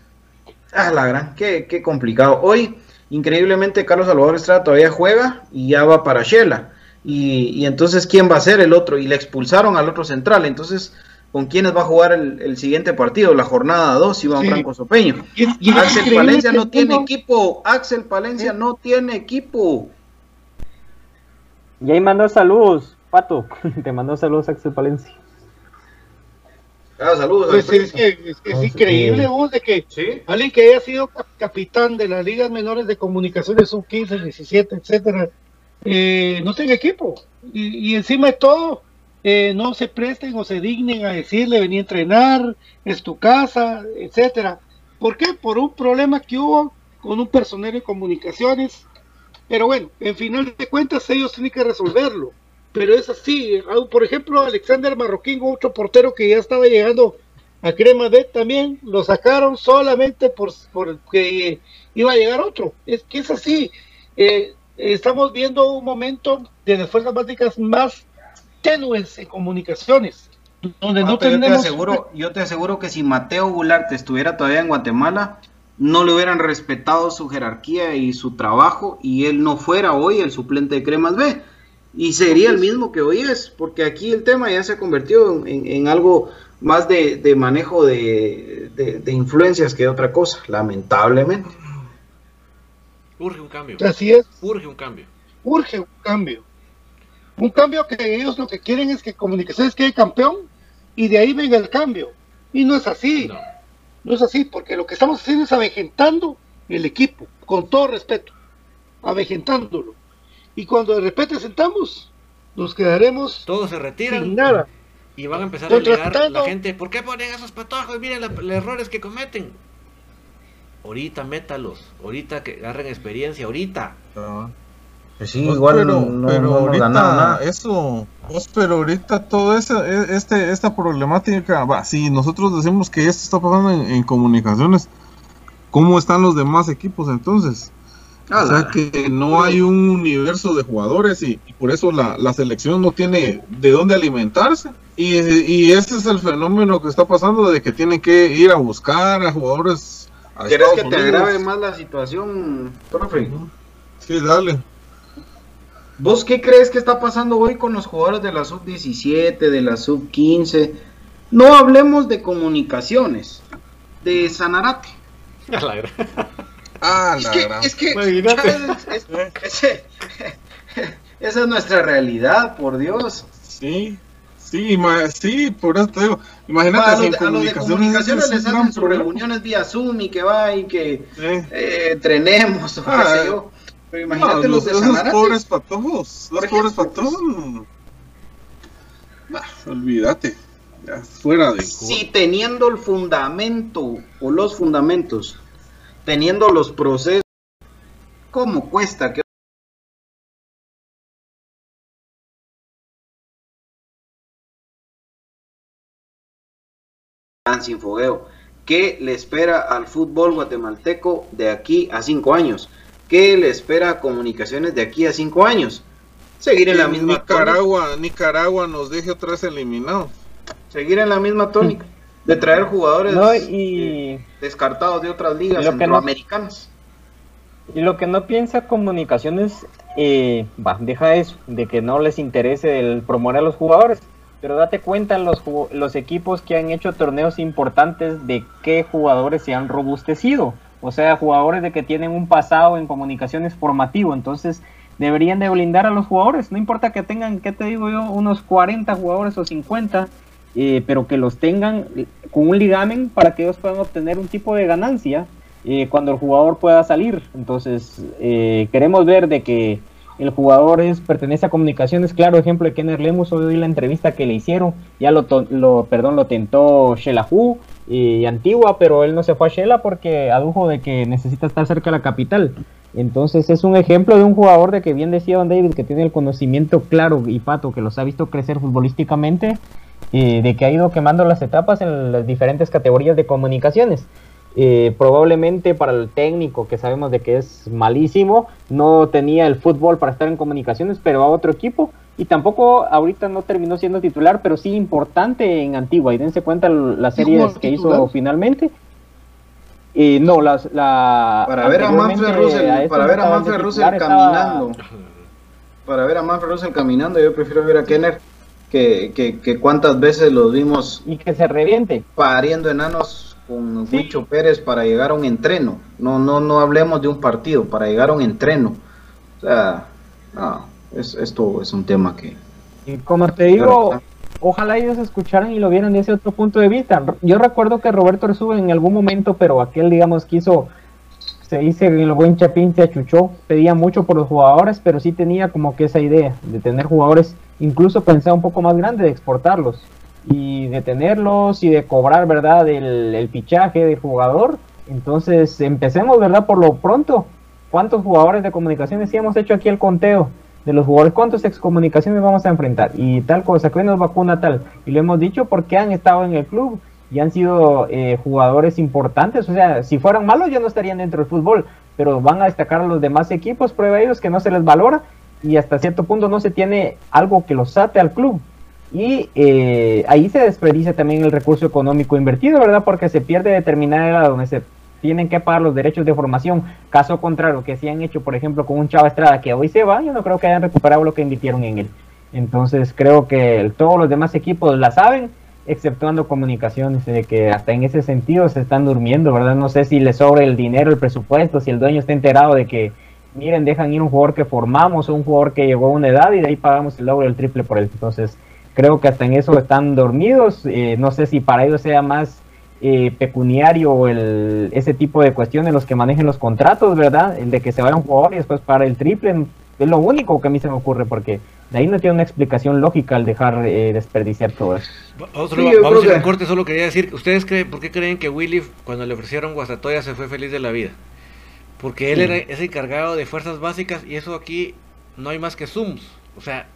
ah, la gran, qué, qué complicado. Hoy, increíblemente, Carlos Salvador Estrada todavía juega y ya va para Shela. Y, y entonces, ¿quién va a ser el otro? Y le expulsaron al otro central. Entonces, ¿con quiénes va a jugar el, el siguiente partido? La jornada 2, Iván Sí. Franco Sopeño. Y, y Axel Palencia no tiene tengo- equipo. Axel Palencia no tiene equipo. Y ahí mandó saludos, Pato. Te mandó saludos Axel Palencia. Ah, saludos. Pues es es, es No sé increíble vos de que Sí. alguien que haya sido cap- capitán de las ligas menores de comunicaciones sub 15, 17, etcétera, eh, no tenga equipo. Y, y encima de todo, eh, no se presten o se dignen a decirle vení a entrenar, es tu casa, etcétera. ¿Por qué? Por un problema que hubo con un personero de comunicaciones. Pero bueno, en final de cuentas ellos tienen que resolverlo. Pero es así. Ah, Por ejemplo, Alexander Marroquín, otro portero que ya estaba llegando a Crema D también, lo sacaron solamente por porque iba a llegar otro. Es que es así. Eh, estamos viendo un momento de las fuerzas básicas más tenues en comunicaciones. Donde no Pato, yo, te tenemos. aseguro, yo te aseguro que si Mateo Gularte estuviera todavía en Guatemala, no le hubieran respetado su jerarquía y su trabajo y él no fuera hoy el suplente de Cremas B. Y sería el mismo que hoy es, porque aquí el tema ya se ha convertido en, algo más de, de manejo de, de- de influencias que otra cosa, lamentablemente. Urge un cambio. Así es. Urge un cambio. urge un cambio. Un cambio que ellos lo que quieren es que Comunicaciones quede campeón y de ahí venga el cambio. Y no es así, No. no es así, porque lo que estamos haciendo es avejentando el equipo, con todo respeto, avejentándolo. Y cuando de repente sentamos, nos quedaremos Todos se retiran sin nada. y van a empezar a llegar la gente. ¿Por qué ponen esos patojos? Miren la- los errores que cometen. Ahorita métalos. Ahorita que agarren experiencia. Ahorita. Pues, igual pero, no, no pero hemos ahorita ganado nada. eso, pues, pero ahorita todo eso, e- este, esta problemática, va, si nosotros decimos que esto está pasando en, en comunicaciones, ¿cómo están los demás equipos entonces? Ah, o sea que no hay un universo de jugadores y, y por eso la, la selección no tiene de dónde alimentarse. Y, y ese es el fenómeno que está pasando de que tienen que ir a buscar a jugadores. a ¿Quieres Estados que te agrave más la situación, profe? Sí, dale. ¿Vos qué crees que está pasando hoy con los jugadores de la sub-17, de la sub-15? No hablemos de comunicaciones, de Sanarate. A la gran- Ah, Es la que, gran- es que. Es- esa es nuestra realidad, por Dios. Sí, sí, ma- sí, por eso te digo. Imagínate a, si los en de, a los de comunicaciones, es les hacen sus reuniones vía Zoom y que va y que Sí. eh, entrenemos o Ah, qué sé yo. Pero imagínate No, los, de pobres patojos, los pobres patojos. Bah, olvídate, ya fuera de. Si teniendo el fundamento o los fundamentos, teniendo los procesos, ¿cómo cuesta que sin fogueo? ¿Qué le espera al fútbol guatemalteco de aquí a cinco años? ¿Qué le espera a comunicaciones de aquí a cinco años? Seguir en la misma Nicaragua, Nicaragua nos deje otra vez eliminados. seguir en la misma tónica de traer jugadores No, y, descartados de otras ligas Lo que no- centroamericanas. y lo que no piensa comunicaciones, eh, va, deja eso, de que no les interese el promover a los jugadores. Pero date cuenta los, los equipos que han hecho torneos importantes de qué jugadores se han robustecido. O sea, jugadores de que tienen un pasado en comunicaciones formativo. Entonces, deberían de blindar a los jugadores. No importa que tengan, ¿qué te digo yo? Unos 40 jugadores o 50. eh, pero que los tengan con un ligamen para que ellos puedan obtener un tipo de ganancia eh, cuando el jugador pueda salir. Entonces, eh, queremos ver de que el jugador es, pertenece a comunicaciones. Claro, ejemplo de Kenner Lemus, hoy la entrevista que le hicieron, ya lo, lo perdón, lo tentó Shelahu y Antigua, pero él no se fue a Shela porque adujo de que necesita estar cerca de la capital. Entonces es un ejemplo de un jugador de que bien decía Don David, que tiene el conocimiento claro y pato, que los ha visto crecer futbolísticamente, eh, de que ha ido quemando las etapas en las diferentes categorías de comunicaciones. Eh, probablemente para el técnico, que sabemos de que es malísimo, no tenía el fútbol para estar en comunicaciones, pero a otro equipo. Y tampoco ahorita no terminó siendo titular, pero sí importante en Antigua. Y dense cuenta las ¿Sí series que titular? hizo finalmente. Eh, no, las, la, Para ver a Manfred Russell, a para ver a Manfred Russell titular, estaba- caminando, para ver a Manfred Russell caminando, yo prefiero ver a Kenner que, que, que cuántas veces los vimos Y que se reviente. pariendo enanos con Sí. Pérez para llegar a un entreno. No, no, no hablemos de un partido, para llegar a un entreno. O sea, no, es, esto es un tema que. Y como te digo, ojalá ellos escucharan y lo vieran desde otro punto de vista. Yo recuerdo que Roberto Arzú en algún momento, pero aquel, digamos, quiso, se dice que el buen Chapín se achuchó, pedía mucho por los jugadores, pero sí tenía como que esa idea de tener jugadores, incluso pensaba un poco más grande de exportarlos y de tenerlos y de cobrar, ¿verdad?, el, el fichaje del jugador. Entonces, empecemos, ¿verdad?, por lo pronto. ¿Cuántos jugadores de comunicaciones sí hemos hecho aquí el conteo? De los jugadores, cuántos excomunicaciones vamos a enfrentar y tal cosa, que nos vacuna tal. Y lo hemos dicho porque han estado en el club y han sido eh, jugadores importantes. O sea, si fueran malos ya no estarían dentro del fútbol, pero van a destacar a los demás equipos, prueba ellos que no se les valora y hasta cierto punto no se tiene algo que los ate al club. Y eh, ahí se desperdicia también el recurso económico invertido, ¿verdad? Porque se pierde determinada edad donde se tienen que pagar los derechos de formación. Caso contrario, que si han hecho, por ejemplo, con un Chava Estrada que hoy se va, yo no creo que hayan recuperado lo que invirtieron en él. Entonces creo que todos los demás equipos la saben, exceptuando comunicaciones, de que hasta en ese sentido se están durmiendo, ¿verdad? No sé si les sobra el dinero, el presupuesto, si el dueño está enterado de que, miren, dejan ir un jugador que formamos, un jugador que llegó a una edad y de ahí pagamos el logro el triple por él. Entonces creo que hasta en eso están dormidos. Eh, no sé si para ellos sea más eh, pecuniario el, ese tipo de cuestiones los que manejen los contratos, ¿verdad? El de que se vaya un jugador y después para el triple. Es lo único que a mí se me ocurre porque de ahí no tiene una explicación lógica al dejar eh, desperdiciar todo eso. vamos a ir un corte, solo quería decir, ¿ustedes creen, por qué creen que Willy cuando le ofrecieron Guasatoya se fue feliz de la vida? Porque él era ese encargado de fuerzas básicas y eso aquí no hay más que Zooms. O sea,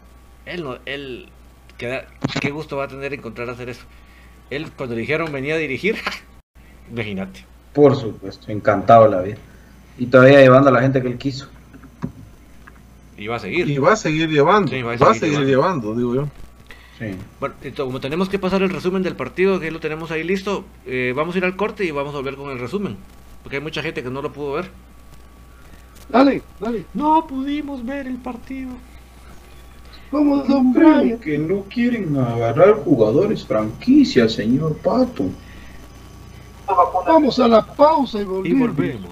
él no, él, qué gusto va a tener encontrar hacer eso. Él cuando le dijeron venía a dirigir, imagínate. Por supuesto, encantado la vida. Y todavía llevando a la gente que él quiso. Y va a seguir. Y va a seguir llevando. va a seguir, llevando. digo yo. Sí. Bueno, como tenemos que pasar el resumen del partido, que lo tenemos ahí listo, eh, vamos a ir al corte y vamos a volver con el resumen. Porque hay mucha gente que no lo pudo ver. Dale, dale. No pudimos ver el partido. Vamos, don Brian. Que no quieren agarrar jugadores franquicia, señor Pato. Vamos a la pausa y volvemos. Y volvemos.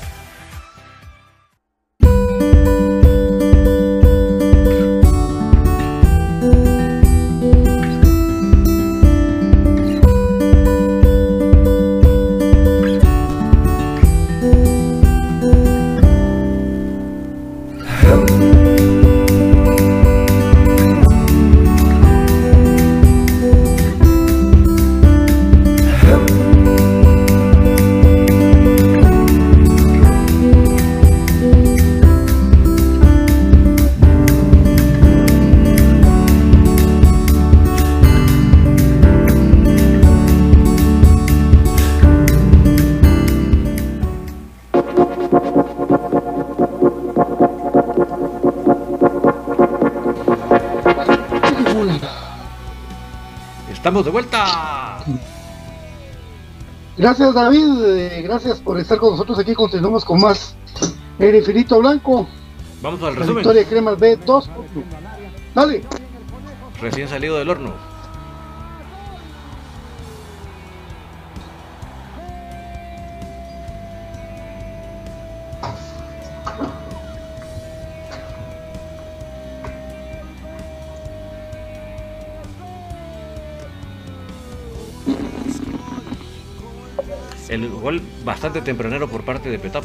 De vuelta. Gracias David, eh, gracias por estar con nosotros aquí. Continuamos con más El Infinito Blanco. Vamos al La resumen. victoria de Cremas B 2 Dale. Recién salido del horno. Gol bastante tempranero por parte de Petap.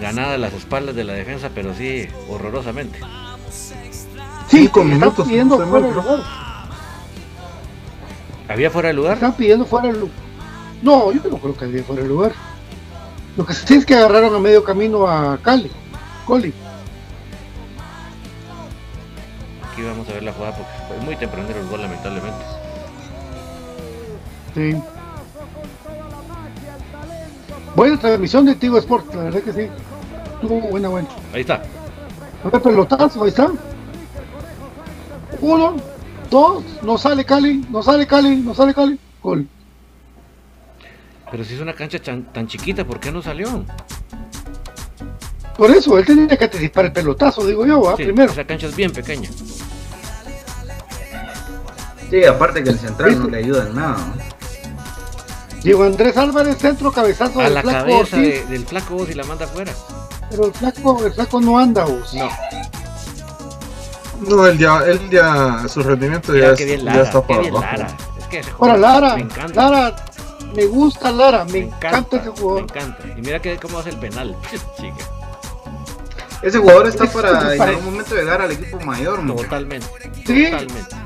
Ganada a las espaldas de la defensa, pero sí horrorosamente. Sí, Cinco minutos, pidiendo fuera de me- lugar. ¿Había fuera de lugar? Están pidiendo fuera de lugar. No, yo no creo que había fuera de lugar. Lo que sí es que agarraron a medio camino a Cali. Coli. Sí. Buena transmisión de Tigo Sport, la verdad que sí. Estuvo buena, buena. Ahí está. A ver, pelotazo, ahí está. Uno, dos, no sale Cali, no sale Cali, no sale Cali. Gol. Pero si es una cancha tan, tan chiquita, ¿por qué no salió? Por eso, él tenía que anticipar el pelotazo, digo yo, ¿va? Sí, primero. Esa cancha es bien pequeña. Sí, aparte que el central no le ayuda en nada. ¿no? Diego Andrés Álvarez, centro, cabezazo A del la flaco cabeza Ortiz, de- del flaco vos y la manda afuera. pero el flaco, el flaco no anda, vos. No, No, él ya, él ya, su rendimiento ya, mira es- qué bien ya Lara, está qué para bien abajo. Lara. Es que ese Ahora Lara, me encanta. Lara, me gusta Lara, me, me encanta, encanta, ese me jugador. encanta. Y mira que, cómo hace el penal. Chica, Ese jugador está Es- para en algún momento llegar al equipo mayor, totalmente. Sí. Totalmente.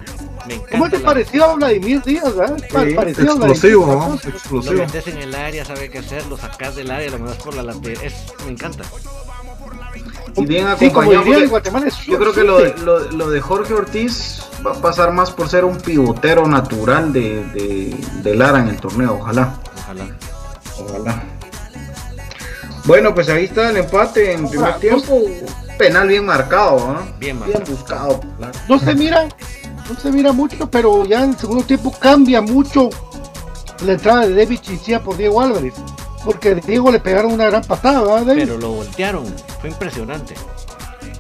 Me encanta. ¿Cómo te la- pareció a Vladimir Díaz, parecido a Explosivo, Vladimir ¿no? Díaz. Lo Explosivo. metes en el área, sabe qué hacer, lo sacas del área, lo mandas por la lateral. Es, me encanta. Y bien Sí, como acompañado. diría en porque Guatemala, es yo creo que lo, suerte. lo, lo de Jorge Ortiz va a pasar más por ser un pivotero natural de, de, de Lara en el torneo, ojalá. Ojalá. Ojalá. Bueno, pues ahí está el empate en primer tiempo. Penal bien marcado, ¿ah? Bien marcado. buscado. no se mira, no se mira mucho, pero ya en el segundo tiempo cambia mucho la entrada de David Chinchilla por Diego Álvarez. Porque Diego le pegaron una gran patada, ¿verdad, David? Pero lo voltearon. Fue impresionante.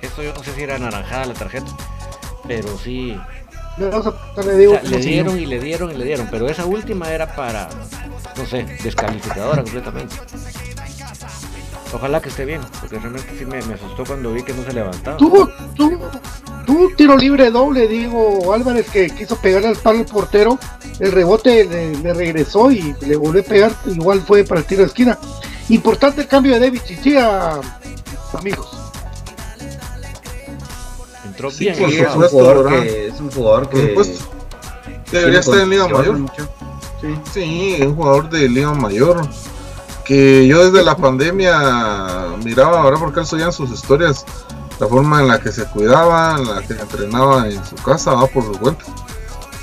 Esto yo no sé si era naranjada la tarjeta. Pero sí. Le O sea, dieron y le dieron y le dieron. Pero esa última era para, no sé, descalificadora completamente. Ojalá que esté bien, porque realmente sí me, me asustó cuando vi que no se levantaba. Tuvo, tuvo, tuvo un tiro libre doble, Diego Álvarez, que quiso pegarle al palo al portero. El rebote le, le regresó y le volvió a pegar. Igual fue para el tiro de esquina. Importante el cambio de David Chinchilla, amigos. Entró Sí, bien. Sí, es un jugador que es un jugador Por que Debería estar en Liga Mayor. mucho. Sí. Sí, es un jugador de Liga Mayor. Que yo desde la pandemia miraba, ahora porque él subía en sus historias la forma en la que se cuidaba, en la que entrenaba en su casa, va por su cuenta.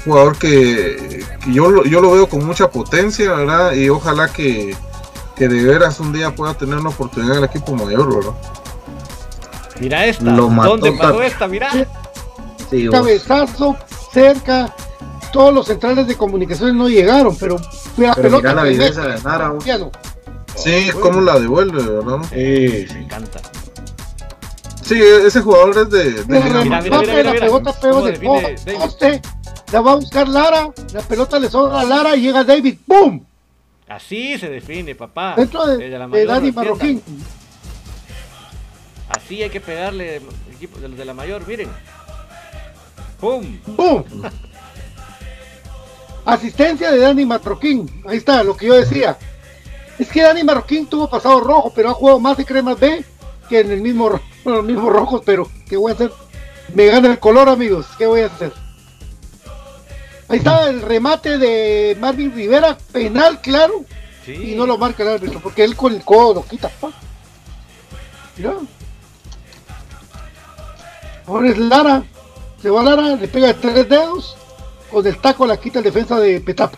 Jugador que, que yo, lo, yo lo veo con mucha potencia, ¿verdad? Y ojalá que, que de veras un día pueda tener una oportunidad en el equipo mayor, ¿verdad? Mira esta. Lo mató ¿Dónde paró Tata. esta? Mira. Sí. Cabezazo, cerca. Todos los centrales de comunicaciones no llegaron, pero la Pero pelota mira la de. Sí, cómo la devuelve, ¿verdad? Sí, Me encanta. Sí, ese jugador es de, de Mira, mira, mira, mira, la pelota pegó ¿Cómo de poste, la va a buscar Lara, la pelota le sobra a Lara y llega David, ¡boom! Así se define, papá. Dentro de, Desde la de Dani. Marroquín. Así hay que pegarle equipo de los de la mayor, miren. ¡Pum! ¡Boom! Asistencia de Dani Marroquín. Ahí está, lo que yo decía. Es que Dani Marroquín tuvo pasado rojo, pero ha jugado más de cremas B que en el mismo, en los mismos rojos, pero ¿qué voy a hacer? Me gana el color, amigos. ¿Qué voy a hacer? Ahí está el remate de Marvin Rivera, penal, claro, Sí. y no lo marca el árbitro, porque él con el codo lo quita. pa. Mira. Ahora es Lara. Se va Lara, le pega tres dedos. Con el taco la quita el defensa de Petapa.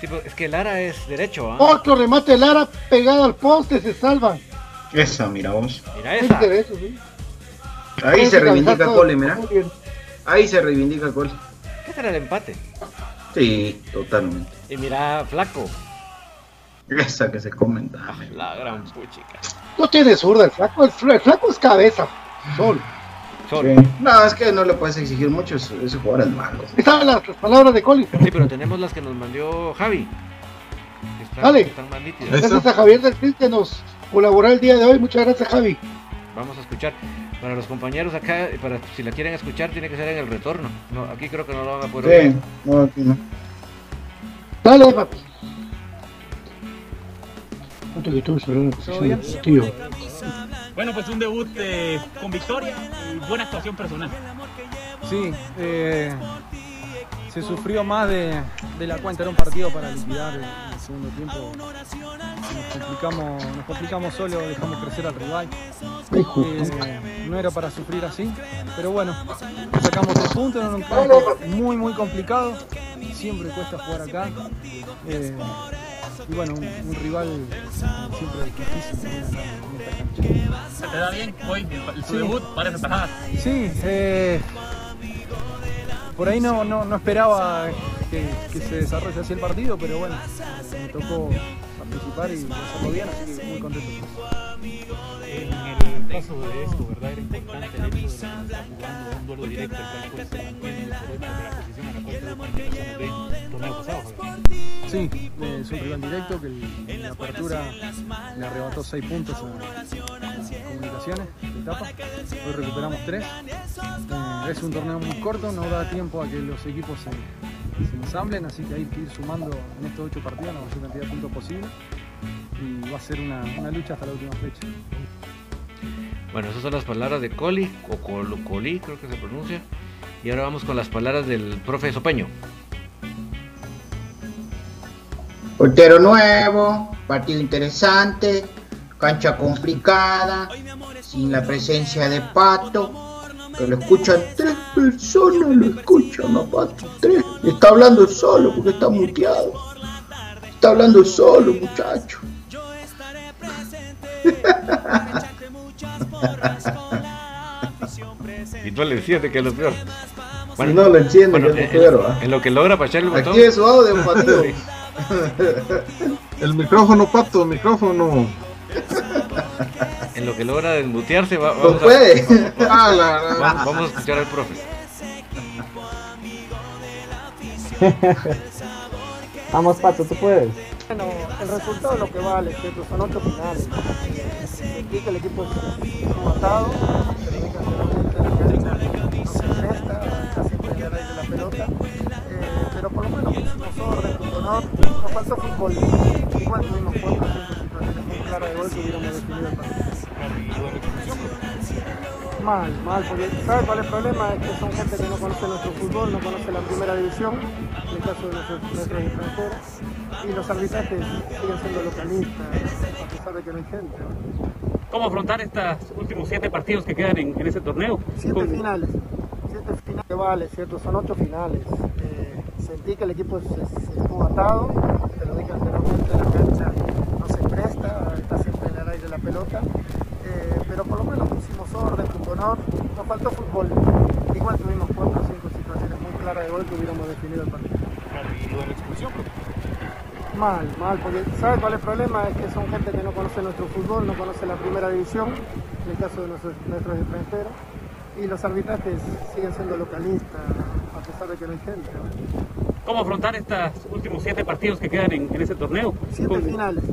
Sí, pero es que Lara es derecho, ¿ah? Otro remate de Lara pegado al poste, se salvan. Esa, mira vos. Mira Es esa. eso, sí. Ahí se reivindica Cole, mira. Ahí se reivindica Coli. ¿Qué será el empate? Sí, totalmente. Y mira, flaco. Esa que se comenta. Ah, la gran puchica. No tiene zurda el flaco, el, fl- el flaco es cabeza. Sol. Solo. Sí. No, es que no le puedes exigir mucho, ese ese jugador es malo. Están las, las palabras de Coli. Sí, pero tenemos las que nos mandó Javi. Están, Dale. están más. Gracias a Javier del Cid que nos colaboró el día de hoy. Muchas gracias, Javi. Vamos a escuchar. Para los compañeros acá, para si la quieren escuchar, tiene que ser en el retorno. No, aquí creo que no lo van a poder. Sí, no, aquí no. Dale, papi. ¿Cuánto que tú sobre una posición de tío? Bueno, pues un debut eh, con victoria y buena actuación personal. Sí, eh, se sufrió más de, de la cuenta, era un partido para liquidar el segundo tiempo. Nos complicamos, nos complicamos solo, dejamos crecer al rival. Eh, no era para sufrir así, pero bueno, sacamos tres puntos en un campo muy muy complicado. Siempre cuesta jugar acá. Y bueno, un, un rival siempre difícil en esta. ¿Se te da bien hoy el, Sí. debut? Parece tajada. Sí, eh, por ahí no, no, no esperaba que, que se desarrolle así el partido, pero bueno, me tocó participar y hacerlo bien, así que muy contento. En caso de esto, ¿verdad? Era importante el hecho de jugando un duelo directo, el cual se mantiene de la posición a la cual torneo pasado. Javier. Sí, es un rival directo que en la apertura le arrebató 6 puntos a, a comunicaciones de etapa. Hoy recuperamos 3. es un torneo muy corto, no da tiempo a que los equipos se, se ensamblen, así que hay que ir sumando en estos 8 partidos la mayor cantidad de puntos posible. Y va a ser una, una lucha hasta la última fecha. Bueno, esas son las palabras de Coli, o Coli, creo que se pronuncia. Y ahora vamos con las palabras del profe Sopeño. Portero nuevo, partido interesante, cancha complicada, sin la presencia de Pato, que lo escuchan tres personas, lo escuchan a Pato, tres. Está hablando solo porque está muteado. Está hablando solo, muchacho. Y tú le decías de que es lo peor. Si no lo entiende, bueno, que es en, lo peor, ¿va? en lo que logra echarle el botón. Aquí es su audio, Patio. El micrófono, pato, micrófono. En lo que logra desmutearse, va- No vamos, a, puede. Ah, vamos, vamos a escuchar al profe. Vamos, Pato, tú puedes. Bueno, el resultado es lo que vale, ¿cierto? Son ocho finales. El equipo es matado, pero por lo menos pusimos orden, con honor, faltó fútbol. Igual tuvimos cuatro muy claras de gol que hubiéramos definido el. Mal, mal, porque ¿sabes cuál es el problema? Es que son gente que no conoce nuestro fútbol, no conoce la primera división, en el caso de nuestros, nuestros y los arbitrajes siguen siendo localistas, a pesar de que no hay gente. ¿no? ¿Cómo afrontar estos últimos siete partidos que quedan en, en ese torneo? Siete Con- finales, siete finales vale, ¿cierto? Son ocho finales. Eh, sentí que el equipo se, se estuvo atado, te lo dije anteriormente, la cancha no se presta, está siempre en el aire de la pelota. Eh, pero por lo menos pusimos orden, con honor, nos faltó fútbol. Igual tuvimos cuatro o cinco situaciones muy claras de gol que hubiéramos definido el partido. Y lo de la expulsión, profe. Mal, mal, porque ¿sabe cuál es el problema? Es que son gente que no conoce nuestro fútbol, no conoce la primera división, en el caso de nuestros, nuestros extranjeros, y los arbitrajes siguen siendo localistas, a pesar de que no hay gente. ¿no? ¿Cómo afrontar estos últimos siete partidos que quedan en, en ese torneo? Siete finales,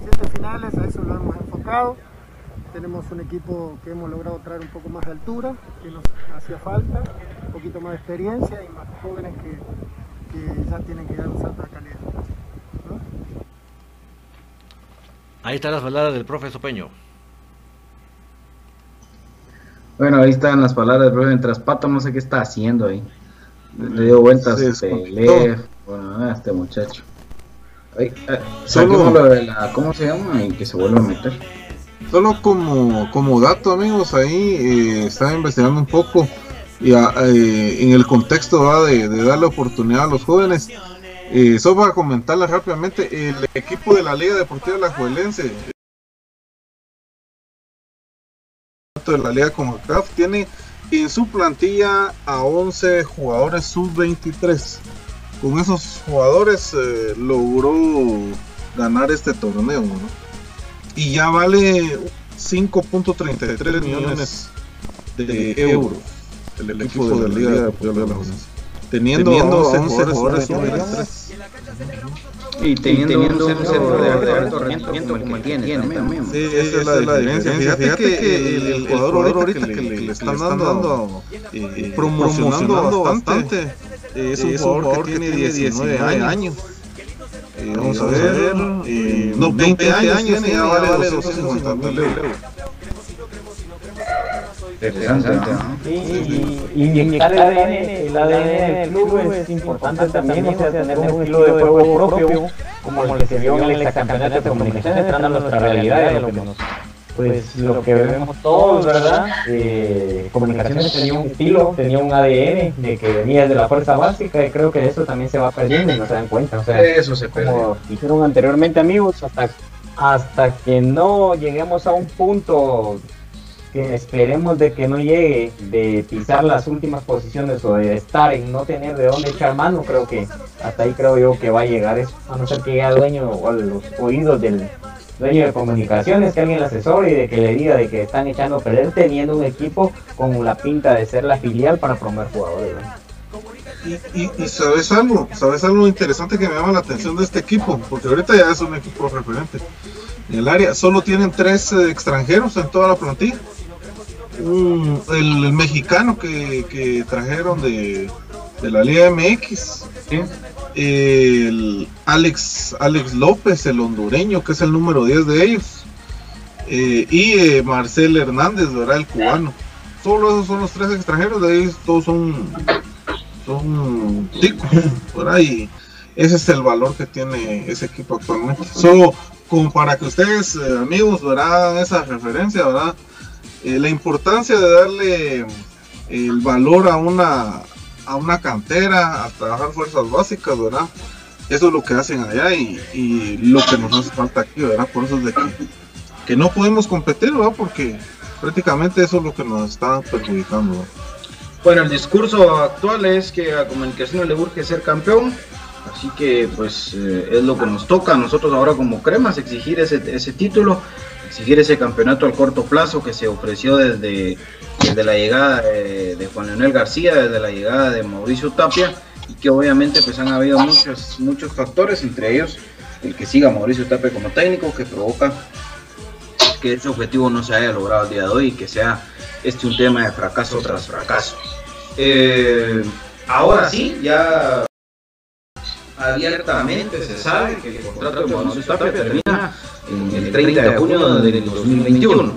siete finales, a eso lo hemos enfocado. Tenemos un equipo que hemos logrado traer un poco más de altura, que nos hacía falta, un poquito más de experiencia y más jóvenes que, que ya tienen que dar un salto de calidad. ¿no? Ahí están las palabras del profe Sopeño. Bueno, ahí están las palabras del profe. Mientras Pato no sé qué está haciendo ahí. Le dio vueltas Se a desconectó. teléfono a este muchacho. Ay, ay, Solo- saquemos lo de la, ¿cómo se llama? Y que se vuelva a meter. Solo como, como dato, amigos, ahí eh, estaba investigando un poco y a- eh, en el contexto ¿va? de, de darle oportunidad a los jóvenes. Eh, solo para comentarles rápidamente, el equipo de la Liga Deportiva La Juelense de la Liga CONCACAF tiene en su plantilla a 11 jugadores sub-23. Con esos jugadores eh, logró ganar este torneo. ¿no? Y ya vale 5.33 millones de euros el, equipo de la Liga de Portugal Teniendo, teniendo 11 jugadores sub-23. Y teniendo, un centro de, alto rendimiento como tiene, también. Sí, esa es la, diferencia. Fíjate, que el, jugador ahorita que, le, están dando, eh, promocionando bastante, es un jugador que tiene 19 años. Eh, vamos a ver, eh, no, 20 años tiene, ya vale 250 mil euros. Y, y, el ADN, el ADN del club es importante también, o sea, tener un estilo de juego propio, como el que se vio en el campeonato de comunicaciones, entrando a nuestra realidad, lo que nos, pues lo que vemos todos, ¿verdad? Eh, comunicaciones tenía un estilo, tenía un ADN de que venía de la fuerza básica y creo que eso también se va perdiendo y no se dan cuenta, o sea, eso se como dijeron anteriormente amigos, hasta, hasta que no lleguemos a un punto esperemos de que no llegue de pisar las últimas posiciones o de estar en no tener de dónde echar mano, creo que hasta ahí creo yo que va a llegar eso, a no ser que llegue al dueño o a los oídos del dueño de comunicaciones, que alguien le asesore y de que le diga de que están echando a perder teniendo un equipo con la pinta de ser la filial para promover jugadores. Y, sabes algo, sabes algo interesante que me llama la atención de este equipo, porque ahorita ya es un equipo referente. En el área solo tienen tres eh, extranjeros en toda la plantilla un, el, el, mexicano que, que trajeron de, de, la Liga MX. ¿sí? El Alex, Alex López, el hondureño, que es el número 10 de ellos. Eh, y eh, Marcel Hernández, ¿verdad? El cubano. Solo esos son los tres extranjeros, de ellos todos son, son ticos, ¿verdad? Y ese es el valor que tiene ese equipo actualmente. Solo como para que ustedes, eh, amigos, verán esa referencia, ¿verdad? Eh, la importancia de darle el valor a una a una cantera, a trabajar fuerzas básicas, ¿verdad? Eso es lo que hacen allá y, y lo que nos hace falta aquí, ¿verdad? Por eso es de que, que no podemos competir, ¿verdad? Porque prácticamente eso es lo que nos está perjudicando. Bueno, el discurso actual es que a Comunicaciones le urge ser campeón, así que pues eh, es lo que nos toca a nosotros ahora como cremas, exigir ese, ese título exigir ese campeonato al corto plazo que se ofreció desde, desde la llegada de, de, Juan Leonel García, desde la llegada de Mauricio Tapia, y que obviamente pues han habido muchos, muchos factores, entre ellos el que siga Mauricio Tapia como técnico, que provoca que ese objetivo no se haya logrado el día de hoy y que sea este un tema de fracaso tras fracaso. Eh, ahora sí, ya abiertamente se sabe que el contrato de Mauricio Tapia termina en el 30 de junio del 2021.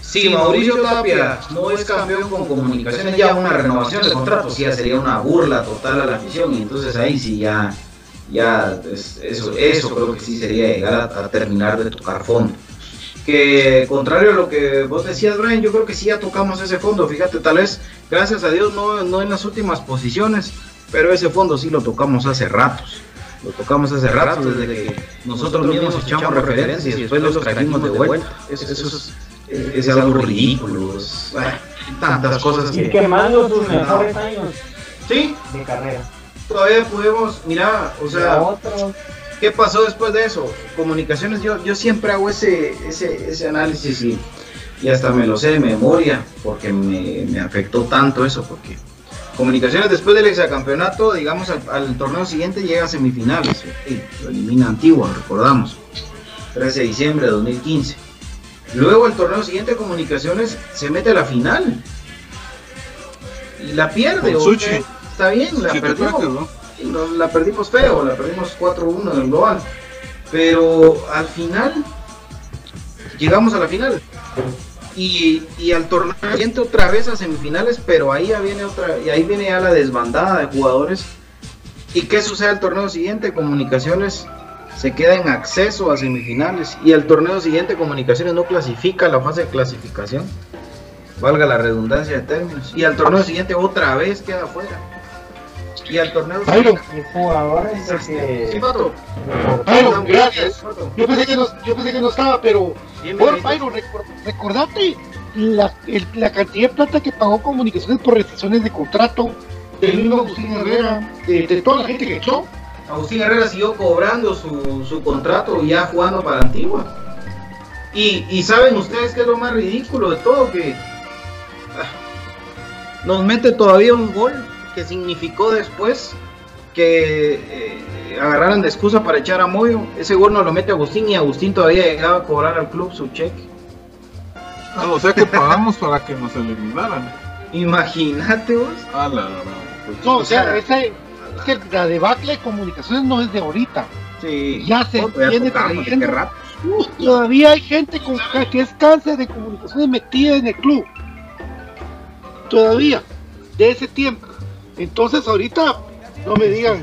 Si Mauricio Tapia no es campeón con comunicaciones, ya una renovación de contrato sí sería una burla total a la afición y entonces ahí sí ya, ya eso, eso creo que sí sería llegar a, a terminar de tocar fondo que contrario a lo que vos decías, Brian, yo creo que sí ya tocamos ese fondo. Fíjate, tal vez, gracias a Dios, no, no en las últimas posiciones, pero ese fondo sí lo tocamos hace ratos. Lo tocamos hace rato, desde que nosotros mismos echamos referencias y después los trajimos de vuelta. Eso, eso es, es, algo ridículo. Es, bueno, tantas cosas que. Y quemando sus mejores años ¿Sí? de carrera. Todavía podemos, mira, o sea. ¿Qué pasó después de eso? Comunicaciones, yo, yo siempre hago ese, ese, ese análisis y, y hasta me lo sé de memoria, porque me, me afectó tanto eso, porque Comunicaciones después del exacampeonato, digamos, al, al, torneo siguiente llega a semifinales. Lo elimina Antigua, recordamos. 13 de diciembre de 2015. Luego el torneo siguiente, Comunicaciones, se mete a la final. Y la pierde. Okay. Está bien, la perdimos. ¿no? La perdimos feo, la perdimos 4-1 en el global. Pero al final, llegamos a la final y, al torneo siguiente otra vez a semifinales, pero ahí ya viene otra, y ahí viene ya la desbandada de jugadores. ¿Y qué sucede al torneo siguiente? Comunicaciones se queda en acceso a semifinales y al torneo siguiente Comunicaciones no clasifica la fase de clasificación, valga la redundancia de términos, y al torneo siguiente otra vez queda fuera. Y al torneo Byron, jugadores que... Sí, Pato. Byron, gracias. Yo pensé, que no, yo pensé que no estaba, pero por recordate la, el- la cantidad de plata que pagó Comunicaciones por restricciones de contrato del mismo Agustín Herrera, de, de toda la gente que echó. Agustín Herrera siguió cobrando su, su contrato ya jugando para Antigua. Y, y saben ustedes que es lo más ridículo de todo, que ah, nos mete todavía un gol que significó después que eh, agarraran de excusa para echar a Moyo. Ese gol nos lo mete Agustín y Agustín todavía llegaba a cobrar al club su cheque. Ah, o sea que pagamos para que nos eliminaran. Imagínate vos. A la gran, pues, No, o sea, ese, es que la debacle de Comunicaciones no es de ahorita. Sí. Ya se ¿de trayendo. todavía hay gente con que es cáncer de comunicaciones metida en el club. Todavía, de ese tiempo. Entonces ahorita, no me digan,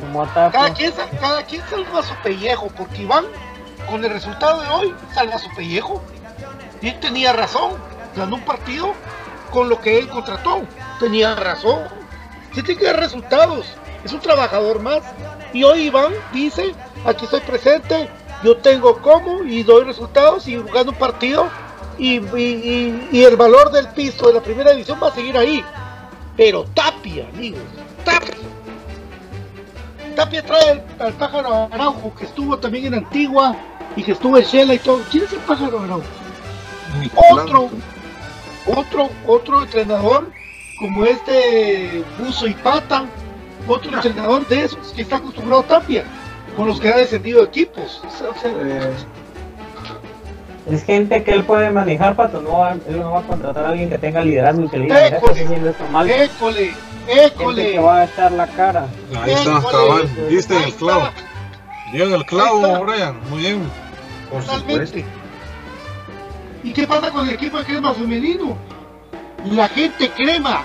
cada quien, cada quien salva su pellejo, porque Iván, con el resultado de hoy, salva su pellejo. Y él tenía razón, ganó un partido con lo que él contrató. Tenía razón. Sí tiene que dar resultados. Es un trabajador más. Y hoy Iván dice, aquí estoy presente, yo tengo como y doy resultados y gano un partido y, y- y- y el valor del piso de la primera división va a seguir ahí. Pero Tapia, amigos, Tapia. Tapia trae al, pájaro Araujo, que estuvo también en Antigua y que estuvo en Shela y todo. ¿Quién es el pájaro Araujo? Otro, otro, otro entrenador como este Buzo y Pata, otro entrenador de esos que está acostumbrado a Tapia, con los que ha descendido equipos. O sea, o sea, Es gente que él puede manejar, Pato. No va, él no va a contratar a alguien que tenga liderazgo mal. école, Gente école. que va a echar la cara. Ahí está, cabal. Diste el clavo. Dio en el clavo, Brian. Muy bien. Totalmente. ¿Y qué pasa con el equipo de crema femenino? La gente crema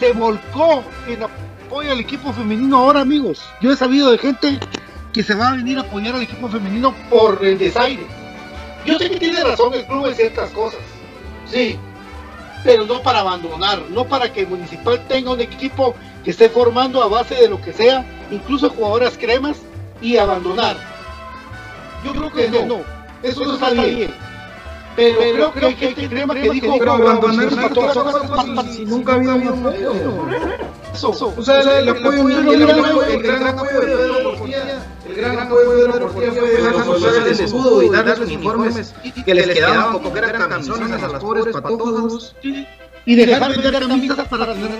se volcó en apoyo al equipo femenino ahora, amigos. Yo he sabido de gente que se va a venir a apoyar al equipo femenino por el desaire. Yo sé que tiene razón el club en ciertas cosas. Sí. Pero no para abandonar, no para que Municipal tenga un equipo que esté formando a base de lo que sea, incluso jugadoras cremas, y abandonar. Yo creo que no. Eso no está bien. Pero, creo, que hay gente crema que dijo Pero abandonar "Vamos, para todas vamos, las vamos". si nunca había un apoyo. Eso. O sea, el, apoyo, el, gran apoyo de Pedro Portilla, el gran apoyo de Pedro Portilla fue dejarnos usar el escudo y darles uniformes que les quedaban como que eran camisones a las pobres patojas. y dejar de vender camisas para tener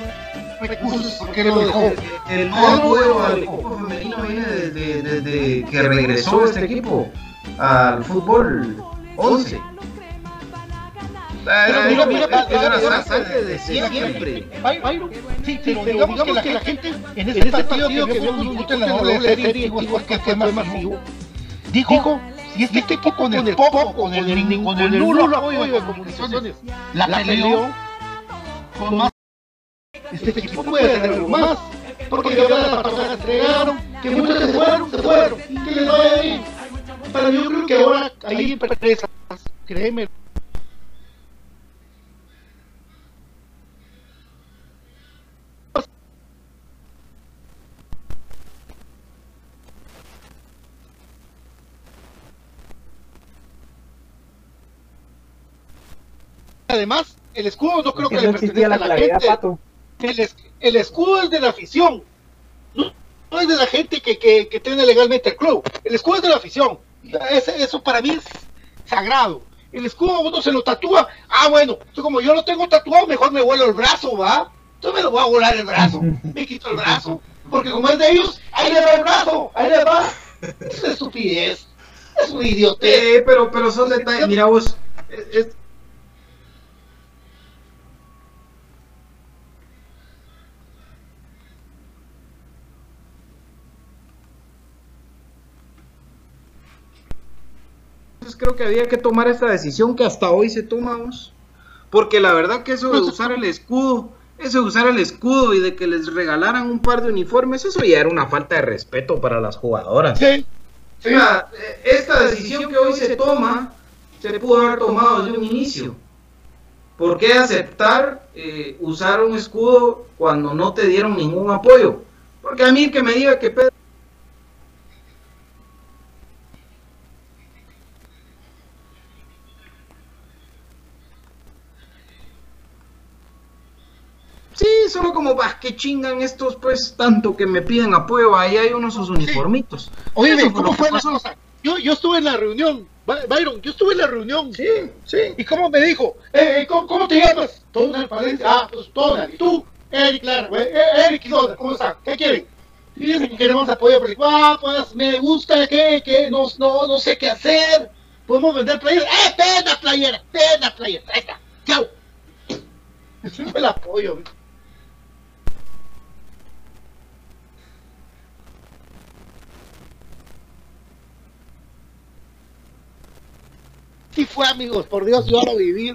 recursos, porque lo dejó. El apoyo al equipo femenino viene desde, desde que regresó este equipo al fútbol 11. Pero una mira, sangre de siempre. Sí, pero digamos, que, la gente en este partido que vio en la doble serie, que fue más masivo, dijo, si este equipo con el poco, con el, con el nulo apoyo de comunicaciones, la peleó con más, este equipo puede hacer algo más, porque ya las patadas entregaron, que muchos se fueron, se fueron, y que les vaya bien. Pero yo creo que ahora hay empresas, créeme, Además, el escudo no creo que que, no le pertenezca la a la gente. Pato. El, es- el escudo es de la afición. No, no es de la gente que, que, que tiene legalmente el club. El escudo es de la afición. Ese- eso para mí es sagrado. El escudo uno se lo tatúa. Ah, bueno, como yo lo tengo tatuado, mejor me vuelo el brazo, ¿va? Entonces me lo voy a volar el brazo. Me quito el brazo. Porque como es de ellos, ahí le va el brazo, ahí le va. Es una estupidez. Es un idiotez. Eh, pero, pero son detalles. Mira vos, es- es- creo que había que tomar esta decisión que hasta hoy se toma, vos. Porque la verdad que eso de usar el escudo, eso de usar el escudo y de que les regalaran un par de uniformes, eso ya era una falta de respeto para las jugadoras. Sí. Sea, eh, esta decisión que hoy se toma, se pudo haber tomado desde un inicio. ¿Por qué aceptar eh, usar un escudo cuando no te dieron ningún apoyo? Porque a mí que me diga que Pedro solo como, bah, que chingan estos, pues, tanto que me piden apoyo, ahí hay unos sus uniformitos. Oye, Eso ¿cómo fue la cosa? Yo, yo estuve en la reunión, By- Byron, yo estuve en la reunión. Sí, sí. ¿Y cómo me dijo? Eh, eh, ¿cómo, cómo te llamas? Donald Palencia. Ah, pues Donald. ¿Y tú? Eric, claro. Eh, Eric y Donald, ¿cómo están? ¿Qué quieren? Dicen que queremos apoyo, pero ah, pues me gusta que, que no, no, no sé qué hacer. Podemos vender playeras. ¡Eh, ten la playera! ¡Ten la playera! Ahí está. ¡Chao! Ese fue el apoyo. Sí fue, amigos, por Dios, yo lo viví.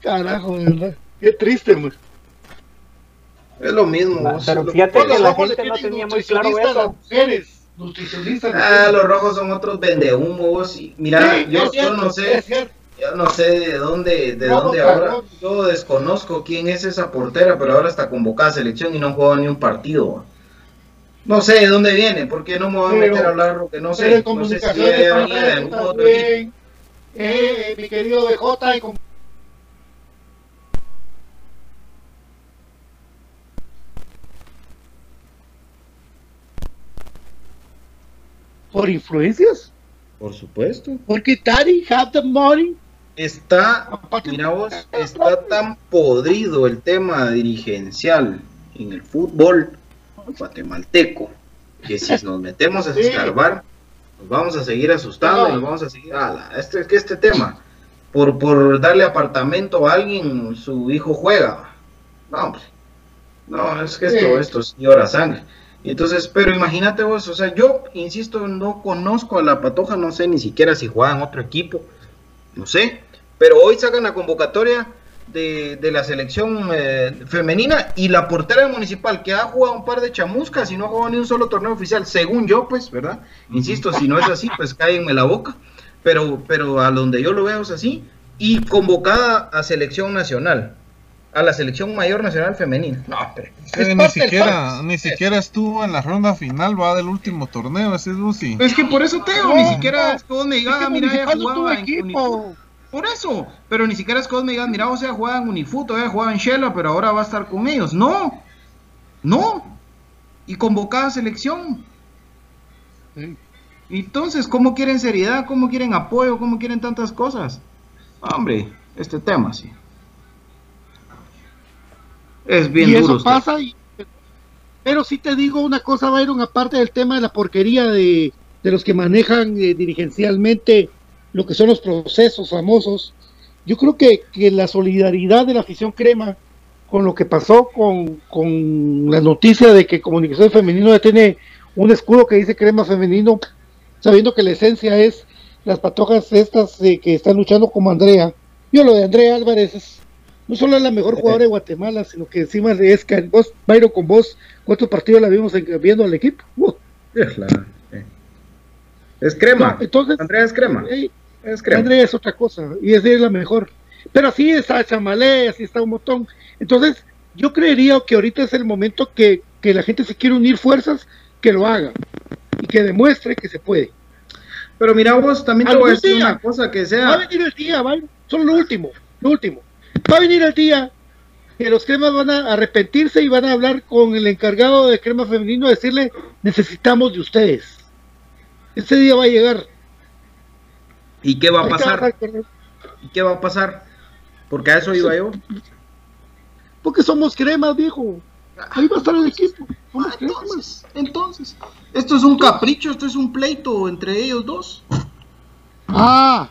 Carajo, verdad. Qué triste, man. Es lo mismo. vos, Pero fíjate que la gente no tenía muy claro eso. mujeres, nutricionistas. Ah, los rojos son otros vendehumos. y Mira, Sí, yo, cierto, yo no sé, yo no sé de dónde, de Rojo dónde ahora. Yo desconozco quién es esa portera, pero ahora está convocada a selección y no juega ni un partido. No sé de dónde viene, porque no me voy a Pero- meter a hablar lo que no sé. en No sé si de algún otro también. Eh, mi querido BJ, en ¿Por influencias? Por supuesto. Porque Daddy have the money. Está, mira vos, está tan podrido el tema dirigencial en el fútbol guatemalteco que si nos metemos a escarbar, nos vamos a seguir asustando y nos vamos a seguir. ala, este, es que este tema, por, por darle apartamento a alguien, su hijo juega. No, hombre. No, es que esto, esto es llora sangre. Y Entonces, pero imagínate vos, o sea, yo insisto, no conozco a la patoja, no sé ni siquiera si juega en otro equipo no sé, pero hoy sacan la convocatoria de, de la selección eh, femenina y la portera del municipal que ha jugado un par de chamuscas y no ha jugado ni un solo torneo oficial, según yo, pues, ¿verdad? Insisto, si no es así, pues cállenme la boca, pero, pero a donde yo lo veo es así, y convocada a selección nacional, a la selección mayor nacional femenina. No, pero Eh, ni siquiera, ni siquiera estuvo en la ronda final, va del último torneo, ese es Lucy. es que por eso te digo, No, ni siquiera es que vos me Es que mira, tuvo jugaba en equipo. Por eso, pero ni siquiera es que vos me digas, mira, o sea, jugaba en Unifut, o sea, jugaba en Shela, pero ahora va a estar con ellos. No, no. Y convocada a selección. Sí. Entonces, ¿cómo quieren seriedad? ¿Cómo quieren apoyo? ¿Cómo quieren tantas cosas? Hombre, este tema sí. Es bien y duro. eso usted. pasa. y- pero sí te digo una cosa, Byron, aparte del tema de la porquería de, de los que manejan eh, dirigencialmente lo que son los procesos famosos, yo creo que, que la solidaridad de la afición crema con lo que pasó con, con la noticia de que Comunicación Femenino ya tiene un escudo que dice crema femenino, sabiendo que la esencia es las patojas estas eh, que están luchando como Andrea. Yo lo de Andrea Álvarez es, no solo es la mejor jugadora de Guatemala, sino que encima es que vos, Byron, con vos, ¿cuántos partidos la vimos en- viendo al equipo? Uh, Es, la- eh. Es crema. no, entonces, Andrea es crema. eh, Es. Andrea es otra cosa, y es, es la mejor. Pero así está Chamalé, así está un montón. Entonces, yo creería que ahorita es el momento que, que la gente se quiere unir fuerzas, que lo haga y que demuestre que se puede. Pero mira vos, también te voy a decir día una cosa que Va a sea... venir el día, ¿vale? Solo lo último, lo último. Va a venir el día que los cremas van a arrepentirse y van a hablar con el encargado de crema femenino, a decirle, necesitamos de ustedes. Ese día va a llegar. ¿Y qué va a pasar? ¿Y qué va a pasar? Porque a eso iba yo. Porque somos cremas, viejo. Ahí va a estar el equipo. Somos Ah, cremas. entonces, entonces, esto es un capricho, esto es un pleito entre ellos dos. Ah,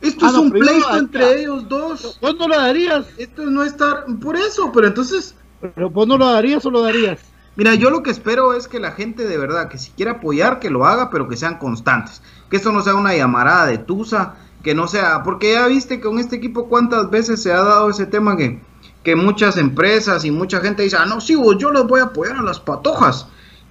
Esto Ah, es un pleito entre ellos dos. vos no lo darías. Esto no estar por eso, pero entonces, Pero vos no lo darías o lo darías. Mira, yo lo que espero es que la gente de verdad que si quiere apoyar que lo haga, pero que sean constantes. Que esto no sea una llamarada de tusa, que no sea, porque ya viste que con este equipo cuántas veces se ha dado ese tema que que muchas empresas y mucha gente dice, ah, no, sí, vos, yo los voy a apoyar a las patojas.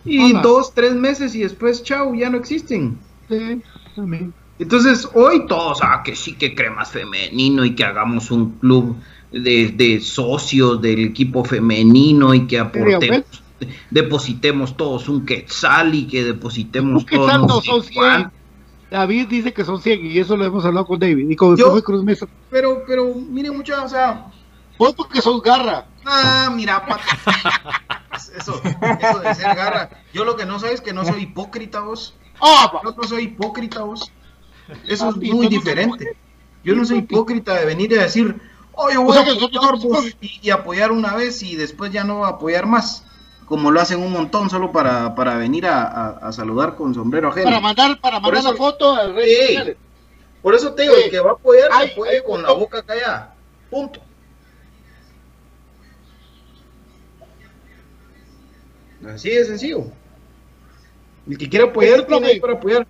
Y dos, tres meses y después, chao, ya no existen. Sí, también. Entonces, hoy todos, ah, que sí, que cremas femenino y que hagamos un club de, de socios del equipo femenino y que aportemos, depositemos todos un quetzal y que depositemos Un quetzal todos no no sé son 100. cuánto. David dice que son 100 y eso lo hemos hablado con David y con el Yo- Cruz Mesa. Pero, pero, miren muchachos, o sea, Vos porque sos garra. Ah, mira, pato. Eso, eso de ser garra. Yo lo que no sé es que no soy hipócrita vos. Ah. Yo no soy hipócrita vos. Eso es Papi, muy diferente. Yo no soy hipócrita de venir y decir, oye, voy O sea a apoyar vos", y, y apoyar una vez y después ya no apoyar más. Como lo hacen un montón solo para, para venir a, a- a saludar con sombrero ajeno. Para mandar, para mandar eso- la foto a redes Sí. sociales. Por eso te digo, Sí. el que va a apoyar, Ay, que apoye ay, con la boca callada. Punto. Así de sencillo. El que quiera apoyar, tiene profe. para apoyar.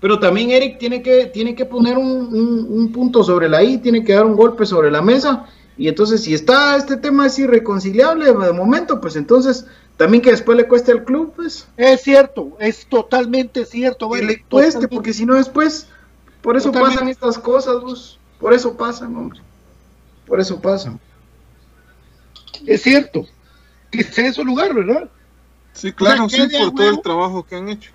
Pero también Eric tiene que, tiene que poner un, un- un punto sobre la I, tiene que dar un golpe sobre la mesa. Y entonces, si está este tema es irreconciliable de momento, pues entonces también que después le cueste al club, pues Es cierto, es totalmente cierto. que le cueste, totalmente. porque si no después, por eso Totalmente. pasan estas cosas, vos. Por eso pasan, hombre. Por eso pasan. Es cierto. Que esté en su lugar, ¿verdad? Sí, claro, O sea, sí, por todo el trabajo que han hecho.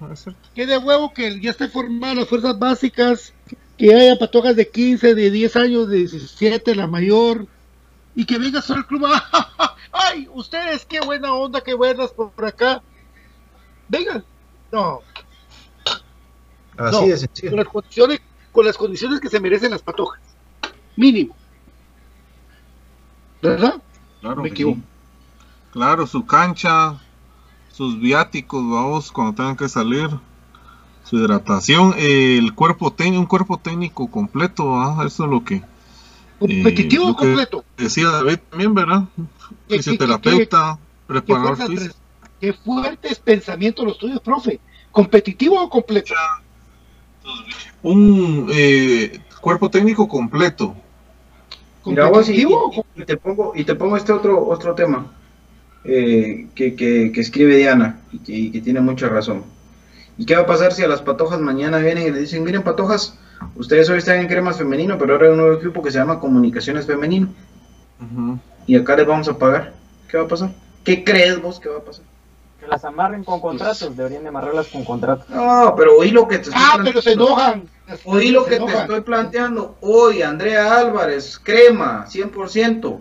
Que de huevo que ya esté formada las fuerzas básicas, que haya patojas de 15, de 10 años, de 17, la mayor, y que venga solo el club. ¡Ay! Ustedes, qué buena onda, qué buenas por acá. Vengan. No, Así No, de sencillo. con las condiciones, con las condiciones que se merecen las patojas. Mínimo. ¿Verdad? Claro, Me equivoco. sí. Claro, su cancha, sus viáticos, vamos, cuando tengan que salir, su hidratación, el cuerpo técnico, un cuerpo técnico completo, ¿ah? eso es lo que Competitivo Eh, completo. decía David también, ¿verdad? Fisioterapeuta, Qué preparador fuertes, físico. qué fuertes pensamientos los tuyos, profe. ¿Competitivo o completo? un eh, cuerpo técnico completo. Mira vos y, ¿Competitivo o y- y te pongo y te pongo este otro otro tema eh, que, que- que escribe Diana y que, y que tiene mucha razón. ¿Y qué va a pasar si a las patojas mañana vienen y le dicen, miren patojas, ustedes hoy están en cremas femenino, pero ahora hay un nuevo equipo que se llama Comunicaciones Femenino y acá les vamos a pagar? ¿Qué va a pasar? ¿Qué crees vos que va a pasar? Que las amarren con contratos, deberían de amarrarlas con contratos. No, pero oí lo que te estoy Ah, pero se planteando. enojan. Oí lo Se que te estoy planteando. Hoy, Andrea Álvarez, crema, 100%.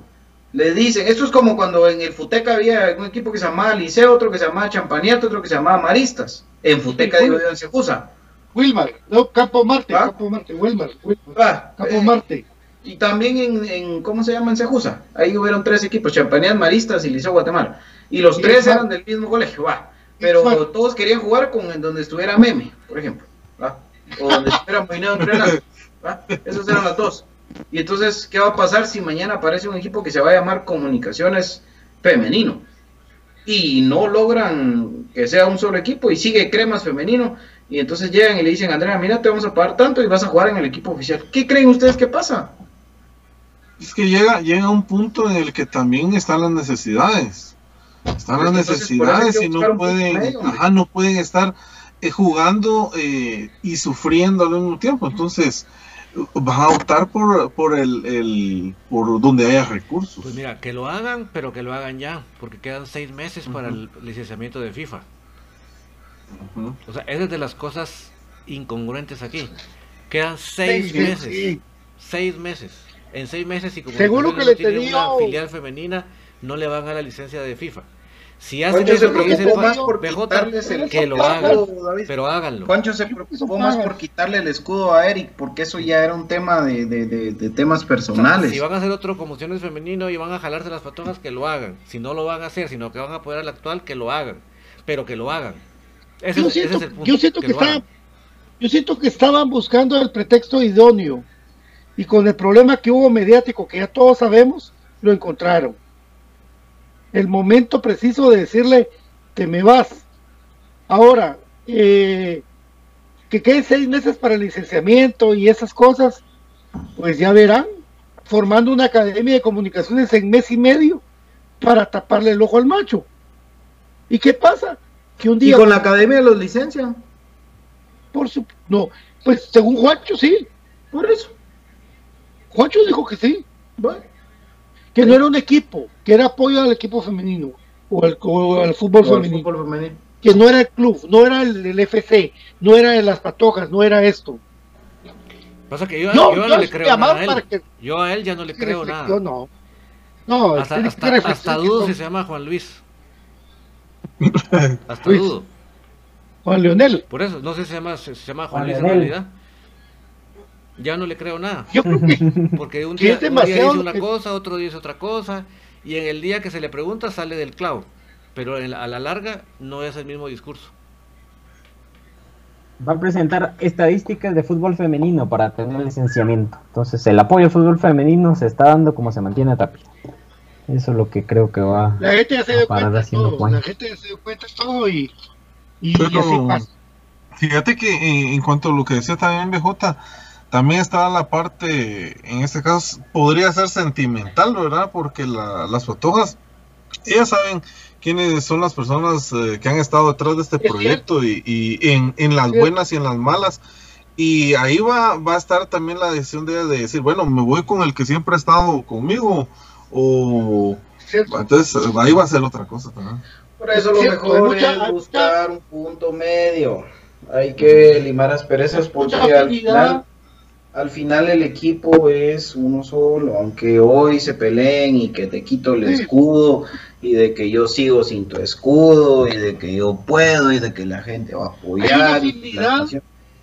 Le dicen, esto es como cuando en el Futeca había un equipo que se llamaba Liceo, otro que se llamaba Champaniato, otro que se llamaba Maristas. En Futeca, Sí, digo yo, en Sejusa. Wilmar, no, Campo Marte, ¿Ah? Campo Marte, Wilmar, Wilmar, Ah, Campo eh, Marte. y también en, en, ¿cómo se llama? En Sejusa. Ahí hubieron tres equipos, Champaniat, Maristas y Liceo Guatemala. Y los Y tres eran del mismo colegio, va. Pero todos querían jugar con en donde estuviera Meme, por ejemplo. ¿va? O donde estuviera Moineo entrenando. ¿va? Esos eran las dos. Y entonces, ¿qué va a pasar si mañana aparece un equipo que se va a llamar Comunicaciones Femenino? Y no logran que sea un solo equipo y sigue Cremas Femenino. Y entonces llegan y le dicen, Andrea, mira, te vamos a pagar tanto y vas a jugar en el equipo oficial. ¿Qué creen ustedes que pasa? Es que llega, llega un punto en el que también están las necesidades. Están las Pues necesidades y no pueden, medio, ajá, no pueden estar eh, jugando eh, y sufriendo al mismo tiempo. Entonces, vas a optar por, por el, el por donde haya recursos. Pues mira, que lo hagan, pero que lo hagan ya, porque quedan seis meses para el licenciamiento de FIFA. O sea, esa es de las cosas incongruentes aquí. Quedan seis, meses. sí. Seis meses. En seis meses y como Según lo Comunicaciones que no le tiene tenía- una filial femenina, no le van a dar la licencia de FIFA. Si hacen Juancho se eso que dice preocupó más por PJ, quitarles el que lo hagan, David. pero háganlo. Juancho se preocupó más por quitarle el escudo a Eric, porque eso ya era un tema de, de- de- de temas personales. Si van a hacer otro comociones femenino y van a jalarse las patojas, que lo hagan. Si no lo van a hacer, sino que van a apoyar al actual, que lo hagan. Pero que lo hagan. Ese, Yo ese siento, es el punto. yo siento que, hagan. yo siento que estaban buscando el pretexto idóneo y con el problema que hubo mediático que ya todos sabemos, lo encontraron. El momento preciso de decirle te me vas. Ahora, eh, que queden seis meses para el licenciamiento y esas cosas, pues ya verán, formando una academia de comunicaciones en mes y medio para taparle el ojo al macho. ¿Y qué pasa? Que un Y día con la academia los licencian. por su no, pues según Juancho sí, Por eso. Juancho dijo que sí, Bueno, que no era un equipo, que era apoyo al equipo femenino o al, o al fútbol o femenino, fútbol femenino. que no era el club, no era el, el FC, no era de las patojas, no era esto. Pasa que yo, No, yo ya yo no le estoy creo nada llamado a él. para que- Yo a él ya no le creo nada. Yo no. No, Hasta, hasta, hasta dudo si se llama Juan Luis. Hasta Luis. dudo. Juan Leonel. Por eso, no sé si se llama, se llama Juan Juan Luis en realidad. Ya no le creo nada. Yo creo que Porque un día, un día dice una que- cosa, otro dice otra cosa, y en el día que se le pregunta sale del clavo. Pero en la- a la larga no es el mismo discurso. Va a presentar estadísticas de fútbol femenino para tener licenciamiento. Entonces, el apoyo al fútbol femenino se está dando como se mantiene a Tapia. Eso es lo que creo que va la gente ya se dio cuenta todo. La gente ya se dio cuenta de todo y, y, y Pero- así pasa. Fíjate que en, en cuanto a lo que decía también BJ, también está la parte, en este caso, podría ser sentimental, ¿verdad? Porque la- las patojas, ellas saben quiénes son las personas eh, que han estado detrás de este Es proyecto y, y en, en las buenas y en las malas. Y ahí va, va a estar también la decisión de de decir, bueno, me voy con el que siempre ha estado conmigo o... ¿cierto? Entonces ahí va a ser otra cosa también. Por eso lo Cierto, mejor mucha- es buscar un punto medio. Hay que limar asperezas porque mucha al final, al final el equipo es uno solo. Aunque hoy se peleen y que te quito el Sí. escudo y de que yo sigo sin tu escudo y de que yo puedo y de que la gente va a apoyar. Hay una y la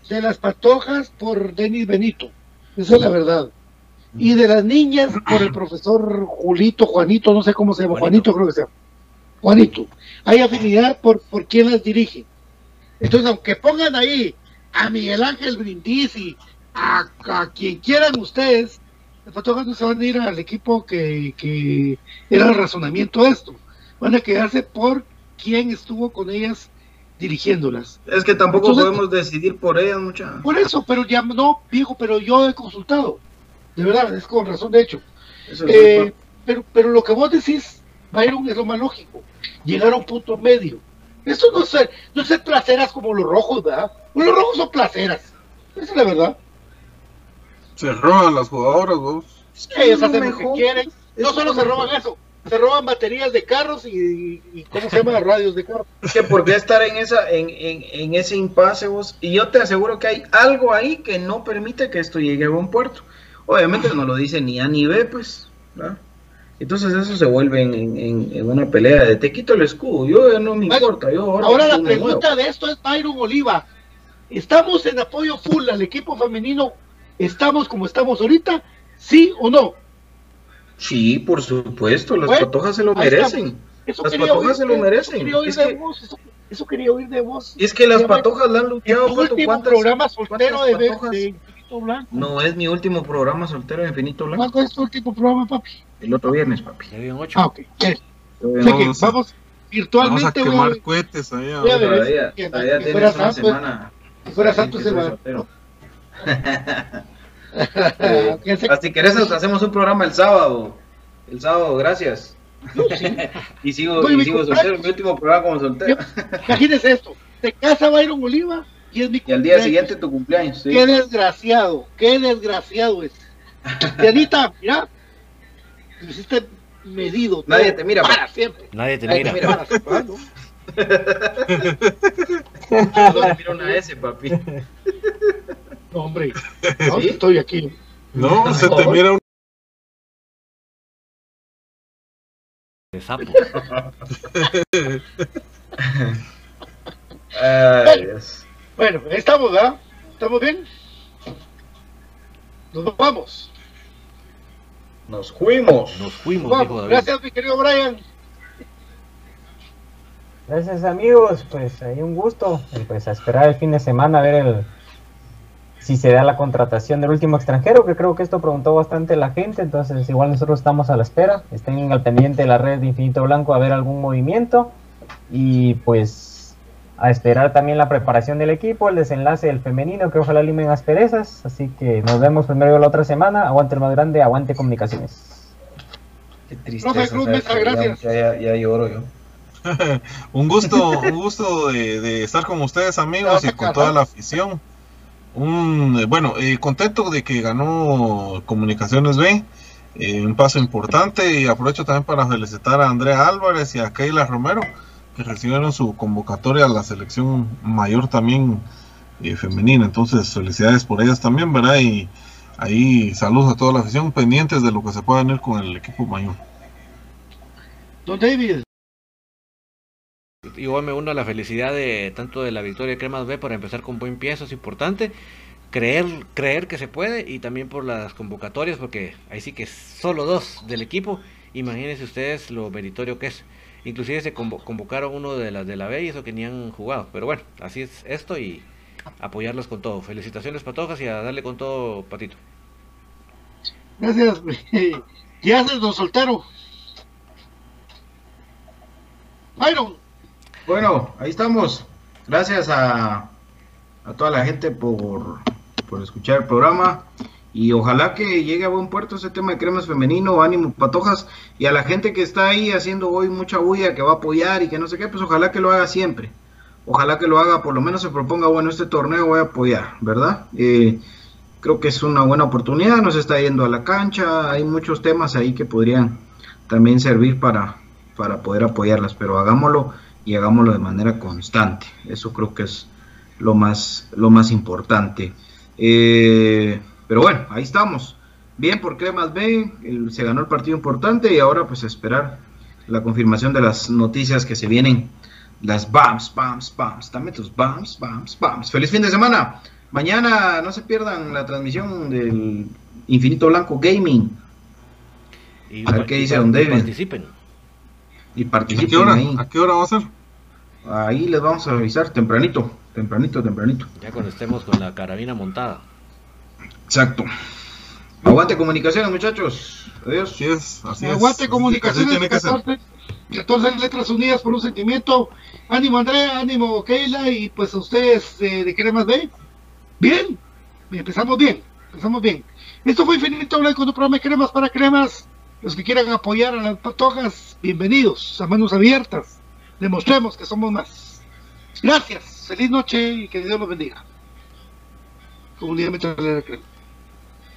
de las patojas por Denis Benito. Esa es la verdad. Y de las niñas por el profesor Julito, Juanito, no sé cómo se llama, Juanito. Juanito, creo que se llama. Juanito. Hay afinidad por, por quién las dirige. Entonces, aunque pongan ahí a Miguel Ángel Brindisi, a, a quien quieran ustedes, patojas no se van a ir al equipo que, que era el razonamiento de esto. Van a quedarse por quién estuvo con ellas dirigiéndolas. Es que tampoco Entonces- podemos decidir por ellas, mucha. Por eso, pero ya no, viejo, pero yo he consultado. De verdad, es con razón de hecho. Eso es Eh, pero, pero lo que vos decís, Byron, es lo más lógico. Llegar a un punto medio. Eso no es ser, no es ser placeras como los rojos, ¿verdad? Los rojos son placeras. Esa es la verdad. Se roban las jugadoras, vos. Ellos lo hacen lo que quieren. No solo lo se roban eso, se roban baterías de carros y, y ¿cómo se llama? Radios de carros. Es que por qué estar en esa en, en, en ese impasse vos y yo te aseguro que hay algo ahí que no permite que esto llegue a buen puerto obviamente no lo dice ni A ni B pues ¿verdad? entonces eso se vuelve en, en- en- una pelea de te quito el escudo yo ya no me Bueno, importa yo ahora, Ahora la pregunta muevo". de esto es Byron Oliva. ¿Estamos en apoyo full al equipo femenino? ¿Estamos como estamos ahorita? ¿Sí o no? sí por supuesto las Bueno, patojas se lo merecen Eso Las patojas oír se lo de- merecen. Eso quería oír Es de que- vos. Eso, eso quería oír de vos. es que las patojas la han luchado tu ¿cuánto- último cuántas- programa soltero de, patojas? de Infinito Blanco. no es mi último programa soltero de Infinito Blanco ¿Cuándo es tu último programa, papi? el otro viernes papi Ya viven ocho. Ah, ok. Eh, sea no- que vamos a- vamos Vamos a virtualmente. voy a quemar ver- cohetes allá. voy a ver, todavía, que- todavía que tienes una santo, semana Si fuera santo se va. Ah, si querés hacemos un programa el sábado. El sábado, gracias. y sigo, y mi sigo soltero, mi último programa como soltero. Imagínese esto. Te casa Byron Oliva y es mi Y al día siguiente tu cumpleaños. sí. Qué desgraciado, qué desgraciado es. Dianita, mira, me hiciste medido. Nadie te mira, Para pa. siempre. Nadie te Nadie te mira. mira. Para siempre. ¿no? Solo mira una S, papi. No, hombre, no, ¿Sí? estoy aquí. No, se te mira un... De sapo. Ay, Dios. Bueno, estamos, ¿verdad? ¿Estamos bien? Nos vamos. Nos fuimos. Nos fuimos, Nos dijo. David. Gracias, mi querido Brian. Gracias amigos, pues ahí un gusto, y pues a esperar el fin de semana a ver el si se da la contratación del último extranjero, que creo que esto preguntó bastante la gente, entonces igual nosotros estamos a la espera, estén al pendiente de la red de Infinito Blanco a ver algún movimiento y pues a esperar también la preparación del equipo, el desenlace del femenino, que ojalá limen asperezas, así que nos vemos primero la otra semana, aguante el más grande, aguante comunicaciones. Qué tristeza. Profe Cruz ¿sabes? Mesa, Ya- gracias. Ya, ya, ya lloro yo. un gusto, un gusto de, de estar con ustedes amigos y con toda la afición. Un, bueno, eh, contento de que ganó Comunicaciones B, eh, un paso importante y aprovecho también para felicitar a Andrea Álvarez y a Keila Romero que recibieron su convocatoria a la selección mayor también eh, femenina. Entonces, felicidades por ellas también, ¿verdad? Y ahí saludos a toda la afición pendientes de lo que se pueda venir con el equipo mayor. Don David. Igual me uno a la felicidad de tanto de la victoria de Cremas B por empezar con buen pie, eso es importante. Creer, creer que se puede y también por las convocatorias, porque ahí sí que solo dos del equipo. Imagínense ustedes lo meritorio que es. Inclusive se convocaron uno de las de la B y eso que ni han jugado. Pero bueno, así es esto y apoyarlos con todo. Felicitaciones Patojas y a darle con todo, Patito. Gracias. Ya se nos soltaron. Byron. Bueno, ahí estamos. Gracias a, a toda la gente por, por escuchar el programa. Y ojalá que llegue a buen puerto ese tema de cremas femenino, ánimo, patojas. Y a la gente que está ahí haciendo hoy mucha bulla, que va a apoyar y que no sé qué, pues ojalá que lo haga siempre. Ojalá que lo haga, por lo menos se proponga, bueno, este torneo voy a apoyar, ¿verdad? Eh, creo que es una buena oportunidad, nos está yendo a la cancha, hay muchos temas ahí que podrían también servir para, para poder apoyarlas, pero hagámoslo y hagámoslo de manera constante. Eso creo que es lo más, lo más importante. Eh, pero bueno, ahí estamos. Bien por Cremas B, se ganó el partido importante y ahora pues a esperar la confirmación de las noticias que se vienen. Las BAMS, BAMS, BAMS, dame tus BAMS, BAMS, BAMS. Feliz fin de semana. Mañana no se pierdan la transmisión del Infinito Blanco Gaming. Y, a ver qué dice y Don David. participen. Y ¿A participen qué hora? ahí. ¿A qué hora va a ser? Ahí les vamos a avisar tempranito, tempranito, tempranito. Ya cuando estemos con la carabina montada. Exacto. Aguante comunicaciones, muchachos. Adiós. Así es, así es. Aguante Así- comunicaciones, así tiene que ser. 14, 14 letras unidas por un sentimiento. Ánimo Andrea, ánimo Keila y pues a ustedes eh, de Cremas B. Bien, empezamos bien, empezamos bien. Esto fue Infinito Blanco, tu programa de cremas para cremas. Los que quieran apoyar a las patojas, bienvenidos, a manos abiertas. Demostremos que somos más. Gracias, feliz noche y que Dios los bendiga. Comunidad Metrolera Crema.